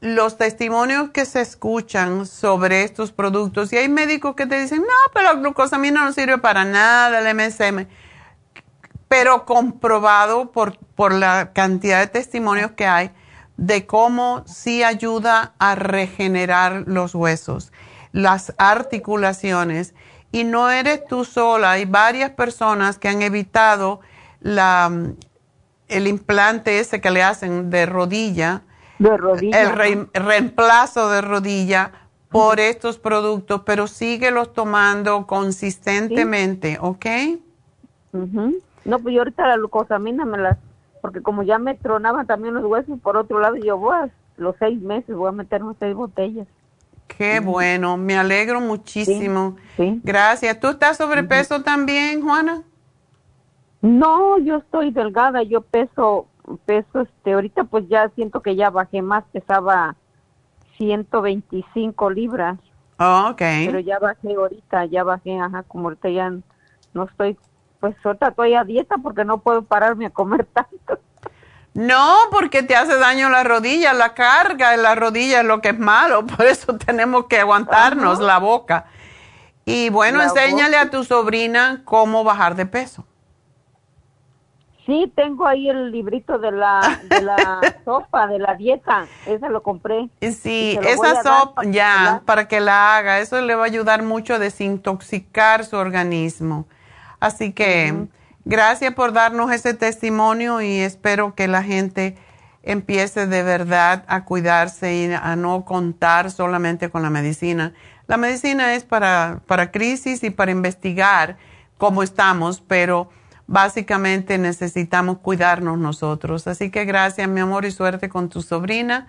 los testimonios que se escuchan sobre estos productos, y hay médicos que te dicen, no, pero la glucosamina no sirve para nada, el MSM pero comprobado por, por la cantidad de testimonios que hay de cómo sí ayuda a regenerar los huesos, las articulaciones. Y no eres tú sola, hay varias personas que han evitado la, el implante ese que le hacen de rodilla, de rodilla. el reemplazo de rodilla por estos productos, pero síguelos tomando consistentemente, ¿ok? No, pues yo ahorita la glucosamina me las, porque como ya me tronaban también los huesos, por otro lado yo voy a los seis meses, voy a meterme seis botellas. Qué bueno, me alegro muchísimo. Sí, Gracias. ¿Tú estás sobrepeso también, Juana? No, yo estoy delgada, yo peso, peso, este, ahorita pues ya siento que ya bajé más, pesaba 125 libras. Oh, ok. Pero ya bajé ahorita, ya bajé, ajá, como ahorita ya no estoy pues ahorita estoy a dieta porque no puedo pararme a comer tanto. No, porque te hace daño la rodilla, la carga en la rodilla es lo que es malo, por eso tenemos que aguantarnos la boca. Y bueno, enséñale a tu sobrina cómo bajar de peso. Sí, tengo ahí el librito de la, de la sopa, de la dieta. Esa lo compré. Sí, esa sopa, ya, para que la haga. Eso le va a ayudar mucho a desintoxicar su organismo. Así que gracias por darnos ese testimonio y espero que la gente empiece de verdad a cuidarse y a no contar solamente con la medicina. La medicina es para, para crisis y para investigar cómo estamos, pero básicamente necesitamos cuidarnos nosotros. Así que gracias, mi amor, y suerte con tu sobrina.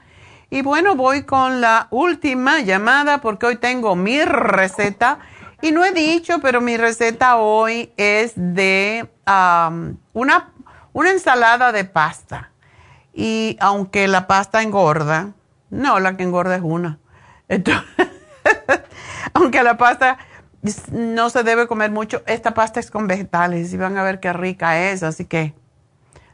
Y bueno, voy con la última llamada porque hoy tengo mi receta. Y no he dicho, pero mi receta hoy es de una, una ensalada de pasta. Y aunque la pasta engorda, no, la que engorda es una. Aunque la pasta no se debe comer mucho. Esta pasta es con vegetales y van a ver qué rica es, así que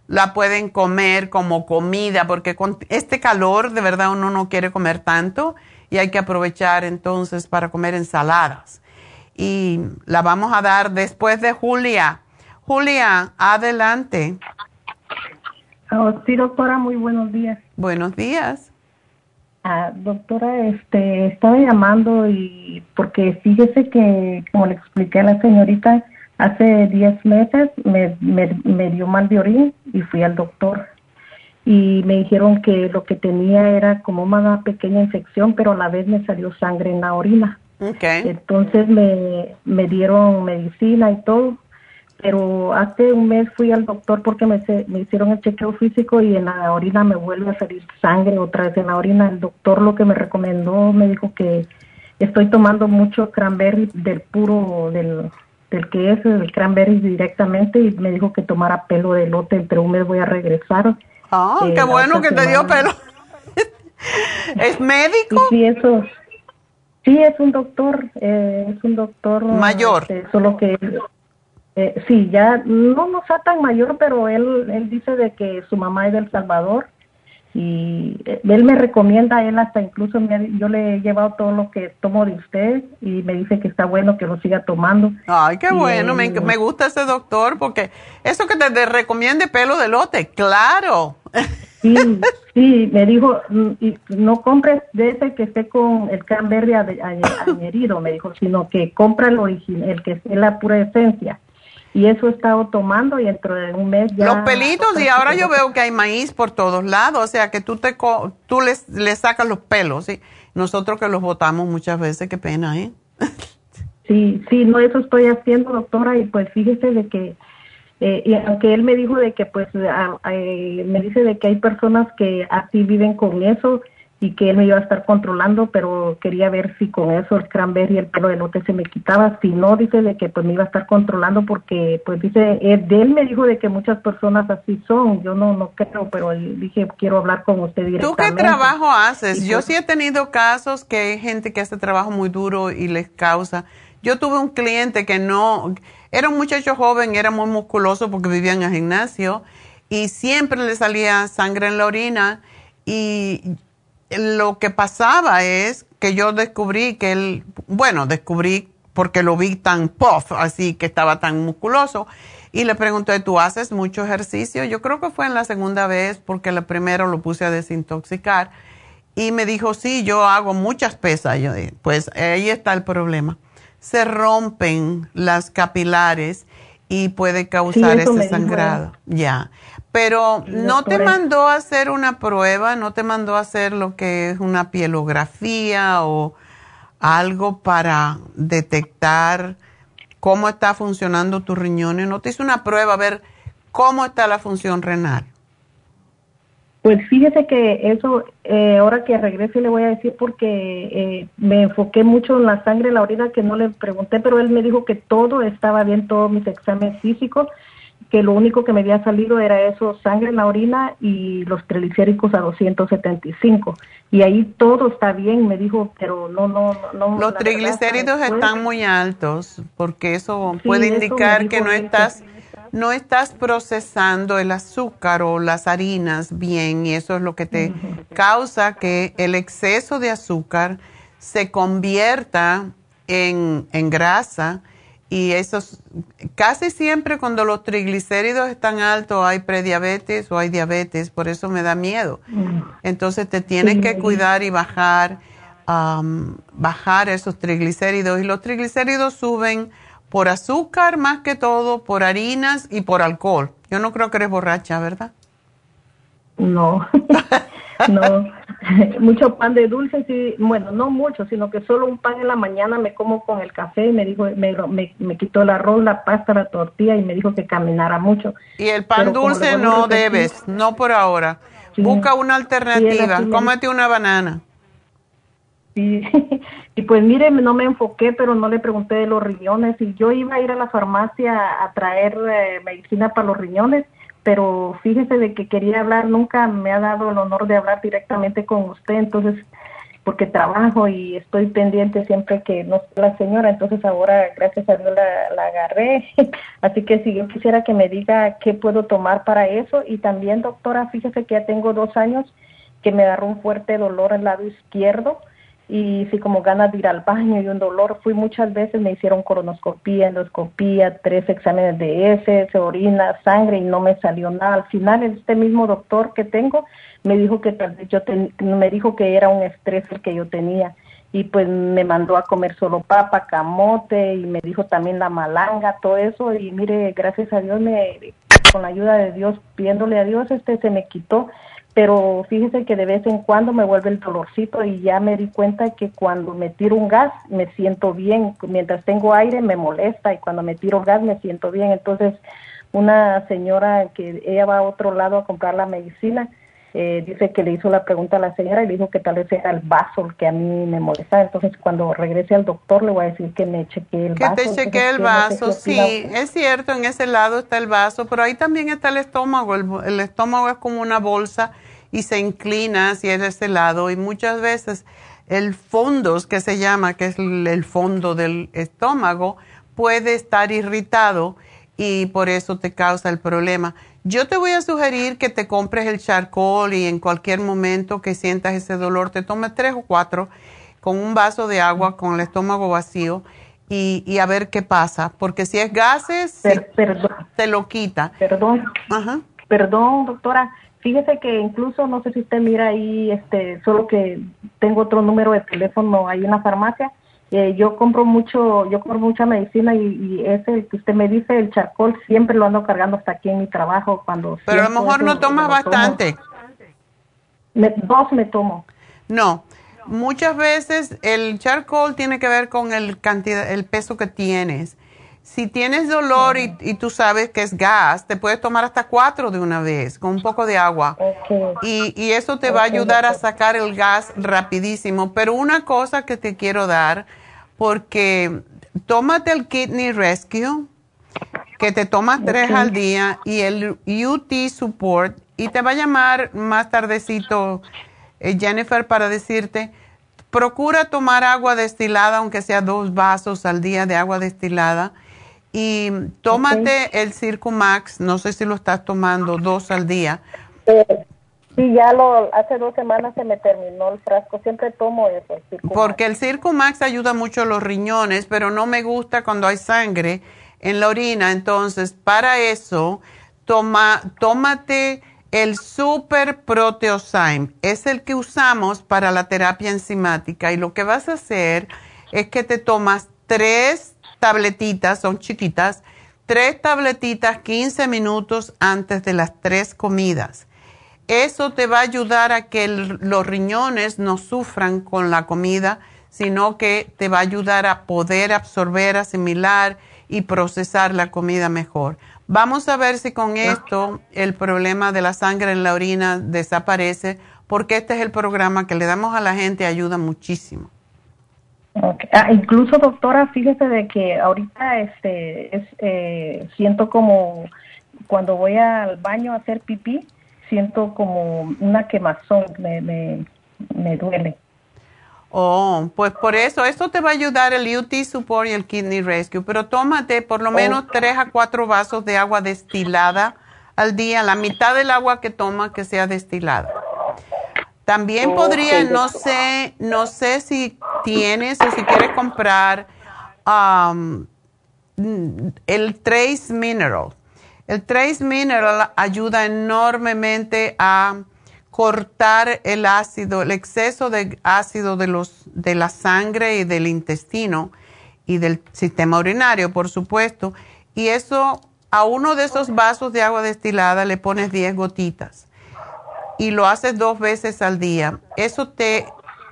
la pueden comer como comida porque con este calor de verdad uno no quiere comer tanto y hay que aprovechar entonces para comer ensaladas. Y la vamos a dar después de Julia. Julia, adelante. Oh, sí, doctora, muy buenos días. Buenos días. Ah, doctora, este, estaba llamando y porque fíjese que, como le expliqué a la señorita, hace 10 meses me, me, dio mal de orín y fui al doctor. Y me dijeron que lo que tenía era como una pequeña infección, pero a la vez me salió sangre en la orina. Okay. Entonces me, me dieron medicina y todo pero hace un mes fui al doctor porque me, me hicieron el chequeo físico y en la orina me vuelve a salir sangre otra vez en la orina. El doctor lo que me recomendó me dijo que estoy tomando mucho cranberry del puro, del, del que es el cranberry directamente y me dijo que tomara pelo de lote, entre un mes voy a regresar. Ah, qué eh, bueno que te dio pelo. ¿Es médico? Sí, eso. Sí, es un doctor, eh, es un doctor mayor. Este, solo que eh, sí, ya no, no está tan mayor, pero él, él dice de que su mamá es del Salvador y eh, él me recomienda, él hasta incluso yo le he llevado todo lo que tomo de usted y me dice que está bueno que lo siga tomando. Ay, qué bueno, me, me, gusta ese doctor porque eso que te, recomiende pelo de lote, claro. Sí, sí, me dijo, mm, no compres de ese que esté con el cranberry añerido, me dijo, sino que compra el original, el que es la pura esencia y eso he estado tomando y dentro de un mes ya... Los pelitos y ahora yo veo que hay maíz por todos lados, o sea que tú te tú les, les sacas los pelos, ¿sí? Nosotros que los botamos muchas veces, qué pena, ¿eh? Sí, sí, no, eso estoy haciendo, doctora, y pues fíjese de que, eh, y aunque él me dijo de que pues, eh, me dice de que hay personas que así viven con eso, y que él me iba a estar controlando, pero quería ver si con eso el cranberry y el pelo de lote se me quitaba. Si no, dice de que pues me iba a estar controlando porque, pues dice, de él me dijo de que muchas personas así son. Yo no, no creo, pero dije, quiero hablar con usted directamente. ¿Tú qué trabajo haces? Yo pues sí he tenido casos que hay gente que hace trabajo muy duro y les causa. Yo tuve un cliente que no, era un muchacho joven, era muy musculoso porque vivía en el gimnasio y siempre le salía sangre en la orina y lo que pasaba es que yo descubrí que él, bueno, descubrí porque lo vi tan puff, así que estaba tan musculoso. Y le pregunté, ¿tú haces mucho ejercicio? Yo creo que fue en la segunda vez porque la primera lo puse a desintoxicar. Y me dijo, sí, yo hago muchas pesas. Yo dije, pues ahí está el problema. Se rompen las capilares y puede causar ese sangrado. Ya. Pero no te mandó a hacer una prueba, no te mandó a hacer lo que es una pielografía o algo para detectar cómo está funcionando tu riñones. No te hizo una prueba a ver cómo está la función renal. Pues fíjese que eso, eh, ahora que regrese le voy a decir porque eh, me enfoqué mucho en la sangre, la orina, que no le pregunté, pero él me dijo que todo estaba bien, todos mis exámenes físicos que lo único que me había salido era eso, sangre en la orina y los triglicéridos a 275. Y ahí todo está bien, me dijo, pero no, no, no. Los triglicéridos están muy altos porque eso puede indicar que no estás, no estás procesando el azúcar o las harinas bien y eso es lo que te causa que el exceso de azúcar se convierta en, en grasa Y eso casi siempre cuando los triglicéridos están altos hay prediabetes o hay diabetes, por eso me da miedo. Mm. Entonces te tienes que cuidar y bajar, am, bajar esos triglicéridos. Y los triglicéridos suben por azúcar más que todo, por harinas y por alcohol. Yo no creo que eres borracha, ¿verdad? No, no. mucho pan de dulce, sí, bueno, no mucho, sino que solo un pan en la mañana me como con el café y me dijo, me, me, me quitó el arroz, la pasta, la tortilla y me dijo que caminara mucho. Y el pan Pero dulce no debes, no por ahora. Sí. Busca una alternativa, Sí, cómete una banana. Y, y pues mire, no me enfoqué, pero no le pregunté de los riñones. Y yo iba a ir a la farmacia a traer eh, medicina para los riñones, pero fíjese de que quería hablar, nunca me ha dado el honor de hablar directamente con usted, entonces, porque trabajo y estoy pendiente siempre que no la señora, entonces ahora, gracias a Dios, la, la agarré. Así que si yo quisiera que me diga qué puedo tomar para eso. Y también, doctora, fíjese que ya tengo dos años que me agarró un fuerte dolor al lado izquierdo y sí como ganas de ir al baño y un dolor. Fui muchas veces, me hicieron colonoscopía, endoscopía, tres exámenes de heces, orina, sangre y no me salió nada. Al final este mismo doctor que tengo me dijo que tal vez yo ten- me dijo que era un estrés el que yo tenía y pues me mandó a comer solo papa, camote y me dijo también la malanga, todo eso y mire, gracias a Dios me con la ayuda de Dios, pidiéndole a Dios este se me quitó pero fíjese que de vez en cuando me vuelve el dolorcito y ya me di cuenta que cuando me tiro un gas me siento bien, mientras tengo aire me molesta y cuando me tiro gas me siento bien. Entonces una señora que ella va a otro lado a comprar la medicina, eh, dice que le hizo la pregunta a la señora y le dijo que tal vez era el vaso el que a mí me molestaba. Entonces cuando regrese al doctor le voy a decir que me chequee el Que vaso. te Entonces, chequee el yo no sé vaso, sí, es cierto, en ese lado está el vaso, pero ahí también está el estómago. El, el estómago es como una bolsa y se inclina hacia ese lado y muchas veces el fondos que se llama, que es el fondo del estómago, puede estar irritado y por eso te causa el problema. Yo te voy a sugerir que te compres el charcoal y en cualquier momento que sientas ese dolor te tomes tres o cuatro con un vaso de agua con el estómago vacío y, y a ver qué pasa, porque si es gases, te lo quita. Perdón. Perdón, doctora. Fíjese que incluso, no sé si usted mira ahí, este, solo que tengo otro número de teléfono, hay una farmacia. Eh, yo compro mucho, yo compro mucha medicina y, y ese que usted me dice, el charcoal, siempre lo ando cargando hasta aquí en mi trabajo cuando. Pero a lo mejor eso, no tomas bastante. Me- dos me tomo. No, muchas veces el charcoal tiene que ver con el cantidad, el peso que tienes. Si tienes dolor y, y tú sabes que es gas, te puedes tomar hasta cuatro de una vez con un poco de agua. Y, y eso te va a ayudar a sacar el gas rapidísimo. Pero una cosa que te quiero dar, porque tómate el Kidney Rescue, que te tomas tres al día, y el UT Support, y te va a llamar más tardecito eh, Jennifer para decirte, procura tomar agua destilada, aunque sea dos vasos al día de agua destilada, y tómate el Circumax, no sé si lo estás tomando dos al día. Sí, ya lo, hace dos semanas se me terminó el frasco, siempre tomo eso. el. Porque el Circumax ayuda mucho a los riñones, pero no me gusta cuando hay sangre en la orina. Entonces, para eso, toma, tómate el Super Proteosyme. Es el que usamos para la terapia enzimática. Y lo que vas a hacer es que te tomas tres tabletitas, son chiquitas, tres tabletitas 15 minutos antes de las tres comidas. Eso te va a ayudar a que el- los riñones no sufran con la comida, sino que te va a ayudar a poder absorber, asimilar y procesar la comida mejor. Vamos a ver si con esto el problema de la sangre en la orina desaparece, porque este es el programa que le damos a la gente, ayuda muchísimo. Ah, incluso doctora, fíjese de que ahorita este es eh, siento como cuando voy al baño a hacer pipí, siento como una quemazón, me, me, me duele. Oh, pues por eso, esto te va a ayudar el UT Support y el Kidney Rescue, pero tómate por lo menos tres a cuatro vasos de agua destilada al día, la mitad del agua que tomas que sea destilada. También podría, no sé, no sé si tienes o si quieres comprar um, el Trace Mineral. El Trace Mineral ayuda enormemente a cortar el ácido, el exceso de ácido de, los, de la sangre y del intestino y del sistema urinario, por supuesto. Y eso, a uno de esos vasos de agua destilada le pones 10 gotitas y lo haces dos veces al día. Eso te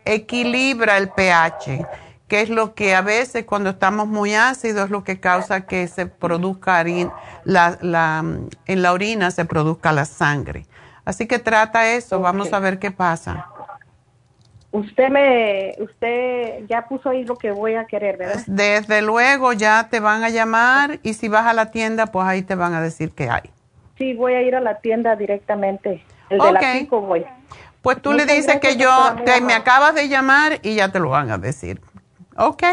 equilibra el pH, que es lo que a veces cuando estamos muy ácidos es lo que causa que se produzca la, la, en la orina se produzca la sangre. Así que trata eso, vamos a ver qué pasa. Usted me, usted ya puso ahí lo que voy a querer, ¿verdad? Desde luego ya te van a llamar y si vas a la tienda, pues ahí te van a decir qué hay. Sí, voy a ir a la tienda directamente. El de la pico voy. Pues tú le dices que yo, te, me acabas de llamar y ya te lo van a decir. Ok.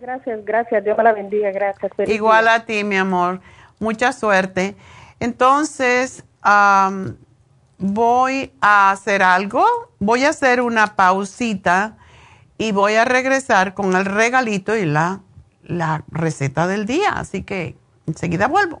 Gracias, gracias. Dios me la bendiga, gracias. Igual a ti, mi amor. Mucha suerte. Entonces, voy a hacer algo, voy a hacer una pausita y voy a regresar con el regalito y la, la receta del día. Así que enseguida vuelvo.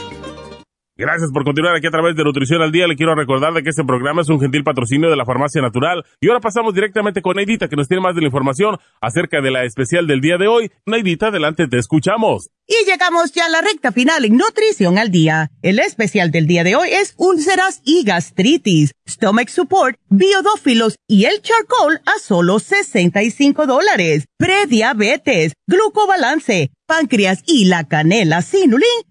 Gracias por continuar aquí a través de Nutrición al Día. Le quiero recordar de que este programa es un gentil patrocinio de la Farmacia Natural. Y ahora pasamos directamente con Neidita, que nos tiene más de la información acerca de la especial del día de hoy. Neidita, adelante, te escuchamos. Y llegamos ya a la recta final en Nutrición al Día. El especial del día de hoy es úlceras y gastritis, stomach support, biodófilos y el charcoal a solo 65 dólares. Prediabetes, glucobalance, páncreas y la canela sinulín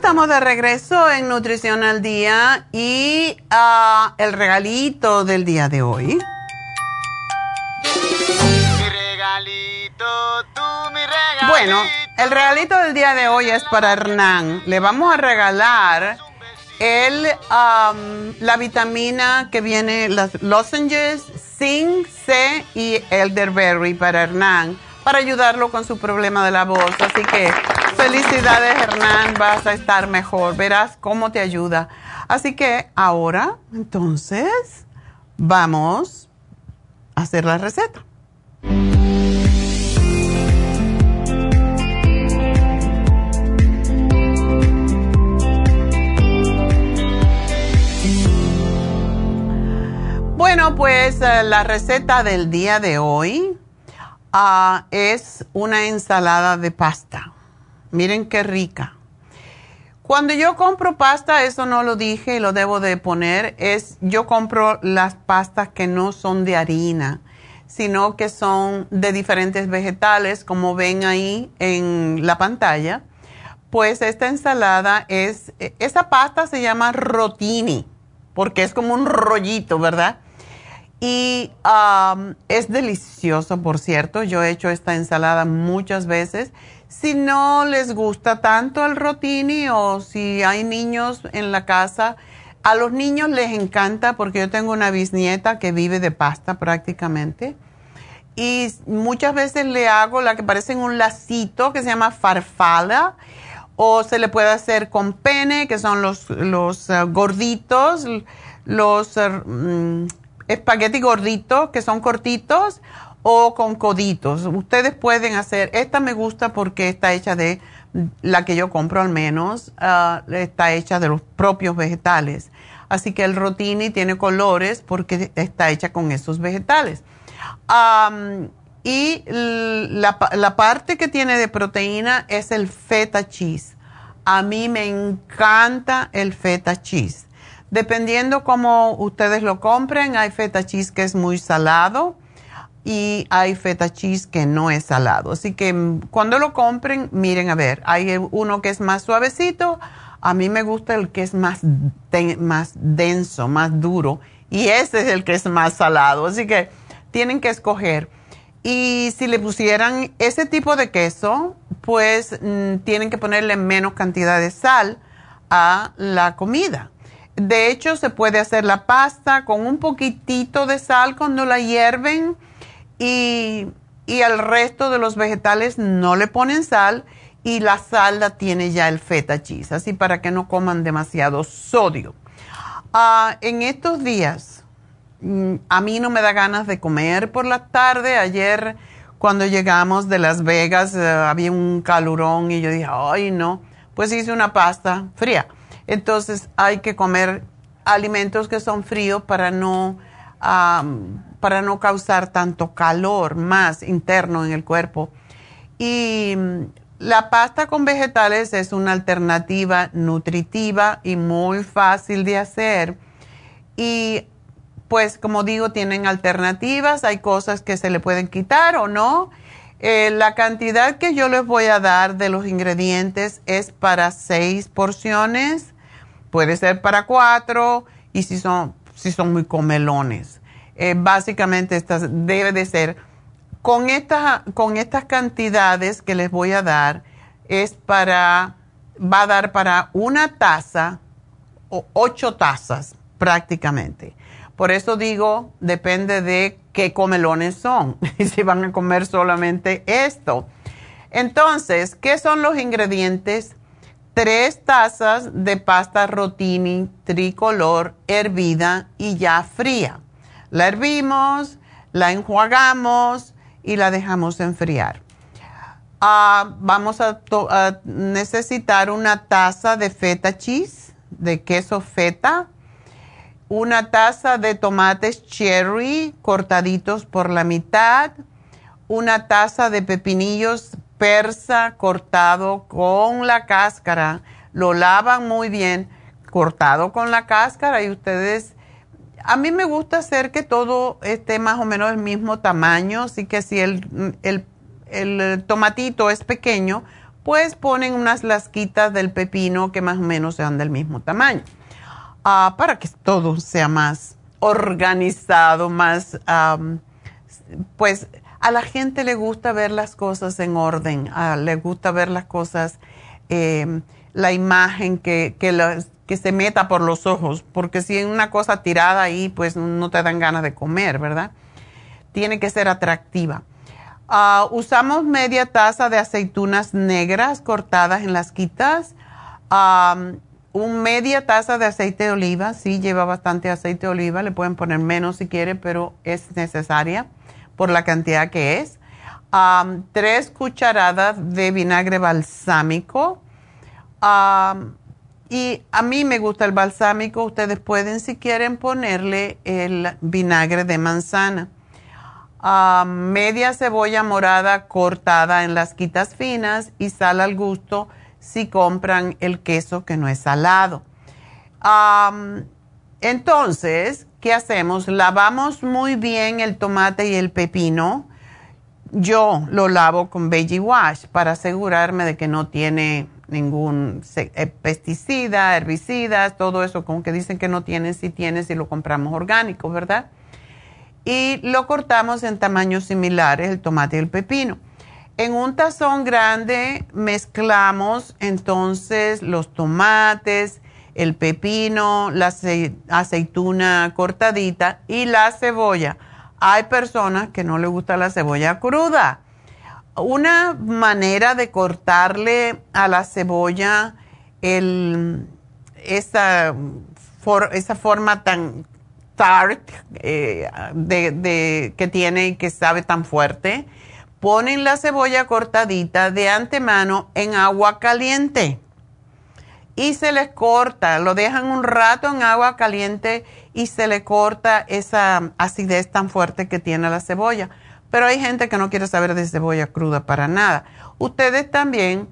Estamos de regreso en Nutrición al Día y ah, el regalito del día de hoy. Mi regalito, tú mi regalito. Bueno, el regalito del día de hoy es para Hernán. Le vamos a regalar el, la vitamina que viene, las lozenges, zinc, C y elderberry para Hernán para ayudarlo con su problema de la voz. Así que felicidades Hernán, vas a estar mejor, verás cómo te ayuda. Así que ahora, entonces, vamos a hacer la receta. Bueno, pues eh, la receta del día de hoy ah, es una ensalada de pasta. Miren qué rica. Cuando yo compro pasta, eso no lo dije y lo debo de poner, es yo compro las pastas que no son de harina, sino que son de diferentes vegetales, como ven ahí en la pantalla. Pues esta ensalada es, esa pasta se llama rotini, porque es como un rollito, ¿verdad? Y es delicioso, por cierto. Yo he hecho esta ensalada muchas veces si no les gusta tanto el rotini o si hay niños en la casa, a los niños les encanta porque yo tengo una bisnieta que vive de pasta prácticamente. Y muchas veces le hago la que parece un lacito que se llama farfala. O se le puede hacer con pene, que son los, los eh, gorditos, los uh, espagueti gorditos, que son cortitos o con coditos. Ustedes pueden hacer, esta me gusta porque está hecha de, la que yo compro al menos, ah, está hecha de los propios vegetales. Así que el rotini tiene colores porque está hecha con esos vegetales. y la, la, parte que tiene de proteína es el feta cheese. A mí me encanta el feta cheese. Dependiendo cómo ustedes lo compren, hay feta cheese que es muy salado y hay feta cheese que no es salado. Así que mm, cuando lo compren, miren a ver, hay uno que es más suavecito, a mí me gusta el que es más, más denso, más duro, y ese es el que es más salado. Así que tienen que escoger. Y si le pusieran ese tipo de queso, pues mm, tienen que ponerle menos cantidad de sal a la comida. De hecho, se puede hacer la pasta con un poquitito de sal cuando la hierven y, y al resto de los vegetales no le ponen sal y la sal la tiene ya el feta cheese, así para que no coman demasiado sodio. Ah, en estos días, mm, a mí no me da ganas de comer por la tarde. Ayer, cuando llegamos de Las Vegas, eh, había un calurón y yo dije, ay, no, pues hice una pasta fría. Entonces hay que comer alimentos que son fríos para no para no causar tanto calor más interno en el cuerpo. Y mm, la pasta con vegetales es una alternativa nutritiva y muy fácil de hacer. Y pues como digo, tienen alternativas, hay cosas que se le pueden quitar o no. Eh, la cantidad que yo les voy a dar de los ingredientes es para seis porciones, puede ser para cuatro y si son si son muy comelones. Eh, básicamente esta debe de ser. Con, con estas cantidades que les voy a dar, es para, va a dar para una taza o ocho tazas prácticamente. Por eso digo, depende de qué comelones son, y si van a comer solamente esto. Entonces, ¿qué son los ingredientes? Tres tazas de pasta rotini tricolor hervida y ya fría. La hervimos, la enjuagamos y la dejamos enfriar. Ah, vamos a, necesitar una taza de feta cheese, de queso feta, una taza de tomates cherry cortaditos por la mitad, una taza de pepinillos persa cortado con la cáscara, lo lavan muy bien, cortado con la cáscara y ustedes, a mí me gusta hacer que todo esté más o menos del mismo tamaño, así que si el, el, tomatito es pequeño, pues ponen unas lasquitas del pepino que más o menos sean del mismo tamaño, ah, para que todo sea más organizado, más, pues a la gente le gusta ver las cosas en orden, le gusta ver las cosas, eh, la imagen que, que, se meta por los ojos, porque si hay una cosa tirada ahí, pues no te dan ganas de comer, ¿verdad? Tiene que ser atractiva. Ah, usamos media taza de aceitunas negras cortadas en las quitas. un media taza de aceite de oliva, sí lleva bastante aceite de oliva, le pueden poner menos si quiere, pero es necesaria por la cantidad que es. tres cucharadas de vinagre balsámico. y a mí me gusta el balsámico. Ustedes pueden, si quieren, ponerle el vinagre de manzana. media cebolla morada cortada en las quitas finas y sal al gusto si compran el queso que no es salado. entonces, ¿qué hacemos? Lavamos muy bien el tomate y el pepino. Yo lo lavo con Veggie Wash para asegurarme de que no tiene ningún eh, pesticida, herbicidas, todo eso como que dicen que no tiene, si tiene, si lo compramos orgánico, ¿verdad? Y lo cortamos en tamaños similares, el tomate y el pepino. En un tazón grande mezclamos entonces los tomates, el pepino, la aceituna cortadita y la cebolla. Hay personas que no les gusta la cebolla cruda. Una manera de cortarle a la cebolla esa, esa forma tan tart eh, de, que tiene y que sabe tan fuerte ponen la cebolla cortadita de antemano en agua caliente y se les corta, lo dejan un rato en agua caliente y se le corta esa acidez tan fuerte que tiene la cebolla. Pero hay gente que no quiere saber de cebolla cruda para nada. Ustedes también,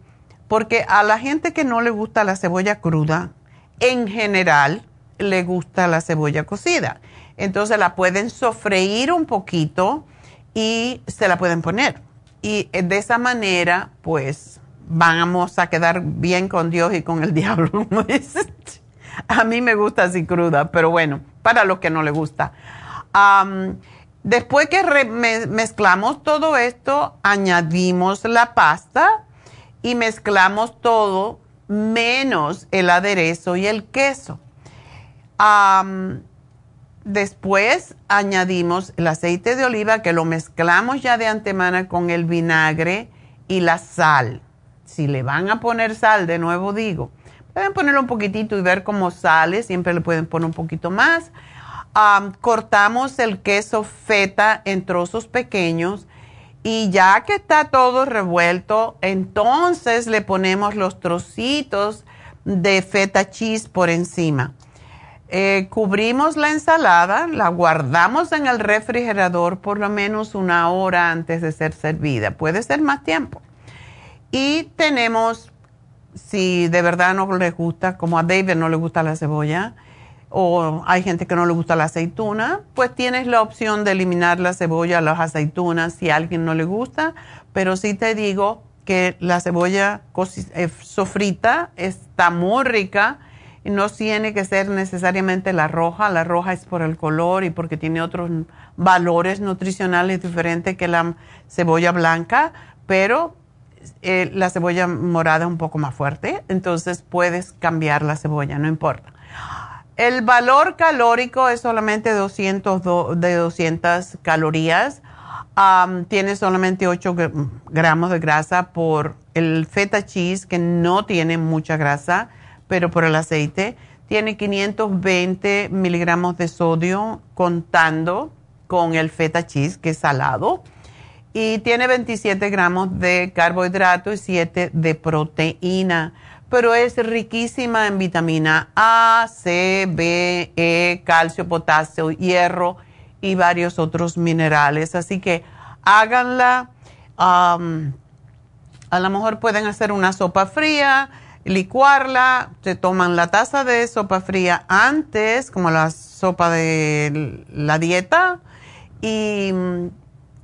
porque a la gente que no le gusta la cebolla cruda, en general le gusta la cebolla cocida. Entonces la pueden sofreír un poquito y se la pueden poner. Y de esa manera, pues, vamos a quedar bien con Dios y con el diablo. a mí me gusta así cruda, pero bueno, para los que no le gusta. después que mezclamos todo esto, añadimos la pasta y mezclamos todo menos el aderezo y el queso. Después añadimos el aceite de oliva que lo mezclamos ya de antemano con el vinagre y la sal. Si le van a poner sal, de nuevo digo, pueden ponerlo un poquitito y ver cómo sale, siempre le pueden poner un poquito más. cortamos el queso feta en trozos pequeños y ya que está todo revuelto, entonces le ponemos los trocitos de feta cheese por encima. Eh, cubrimos la ensalada, la guardamos en el refrigerador por lo menos una hora antes de ser servida. Puede ser más tiempo. Y tenemos, si de verdad no les gusta, como a David no le gusta la cebolla, o hay gente que no le gusta la aceituna, pues tienes la opción de eliminar la cebolla, las aceitunas, si a alguien no le gusta. Pero sí te digo que la cebolla eh, sofrita está muy rica no tiene que ser necesariamente la roja, la roja es por el color y porque tiene otros valores nutricionales diferentes que la cebolla blanca, pero eh, la cebolla morada un poco más fuerte, entonces puedes cambiar la cebolla, no importa. El valor calórico es solamente 200 de 200 calorías. tiene solamente 8 gramos de grasa por el feta cheese, que no tiene mucha grasa pero por el aceite. Tiene 520 miligramos de sodio contando con el feta cheese, que es salado. Y tiene 27 gramos de carbohidrato y 7 de proteína. Pero es riquísima en vitamina A, C, B, E, calcio, potasio, hierro y varios otros minerales. Así que háganla. a lo mejor pueden hacer una sopa fría licuarla, se toman la taza de sopa fría antes, como la sopa de la dieta, y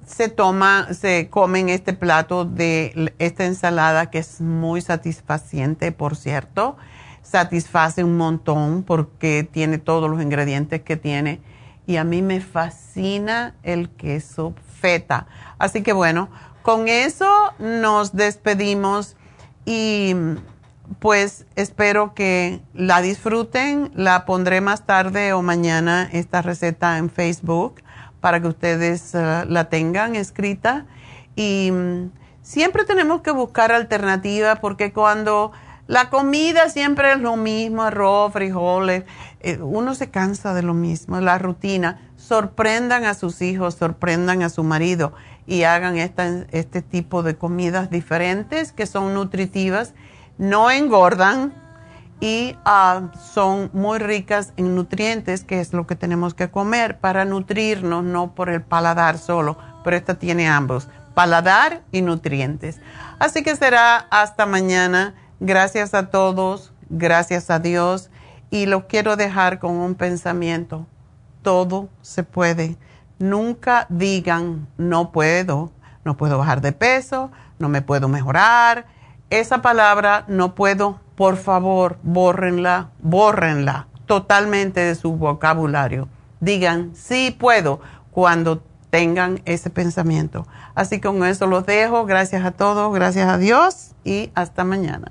se toma, se comen este plato de esta ensalada que es muy satisfaciente, por cierto. Satisface un montón porque tiene todos los ingredientes que tiene. Y a mí me fascina el queso feta. Así que bueno, con eso nos despedimos y pues espero que la disfruten. La pondré más tarde o mañana esta receta en Facebook para que ustedes eh, la tengan escrita. Y mm, siempre tenemos que buscar alternativas porque cuando la comida siempre es lo mismo, arroz, frijoles, eh, uno se cansa de lo mismo, la rutina. Sorprendan a sus hijos, sorprendan a su marido y hagan este tipo de comidas diferentes que son nutritivas no engordan y ah, son muy ricas en nutrientes, que es lo que tenemos que comer para nutrirnos, no por el paladar solo, pero esta tiene ambos, paladar y nutrientes. Así que será hasta mañana. Gracias a todos, gracias a Dios. Y lo quiero dejar con un pensamiento. Todo se puede. Nunca digan, no puedo, no puedo bajar de peso, no me puedo mejorar. Esa palabra, no puedo, por favor, bórrenla, bórrenla totalmente de su vocabulario. Digan, sí puedo, cuando tengan ese pensamiento. Así que con eso los dejo. Gracias a todos, gracias a Dios y hasta mañana.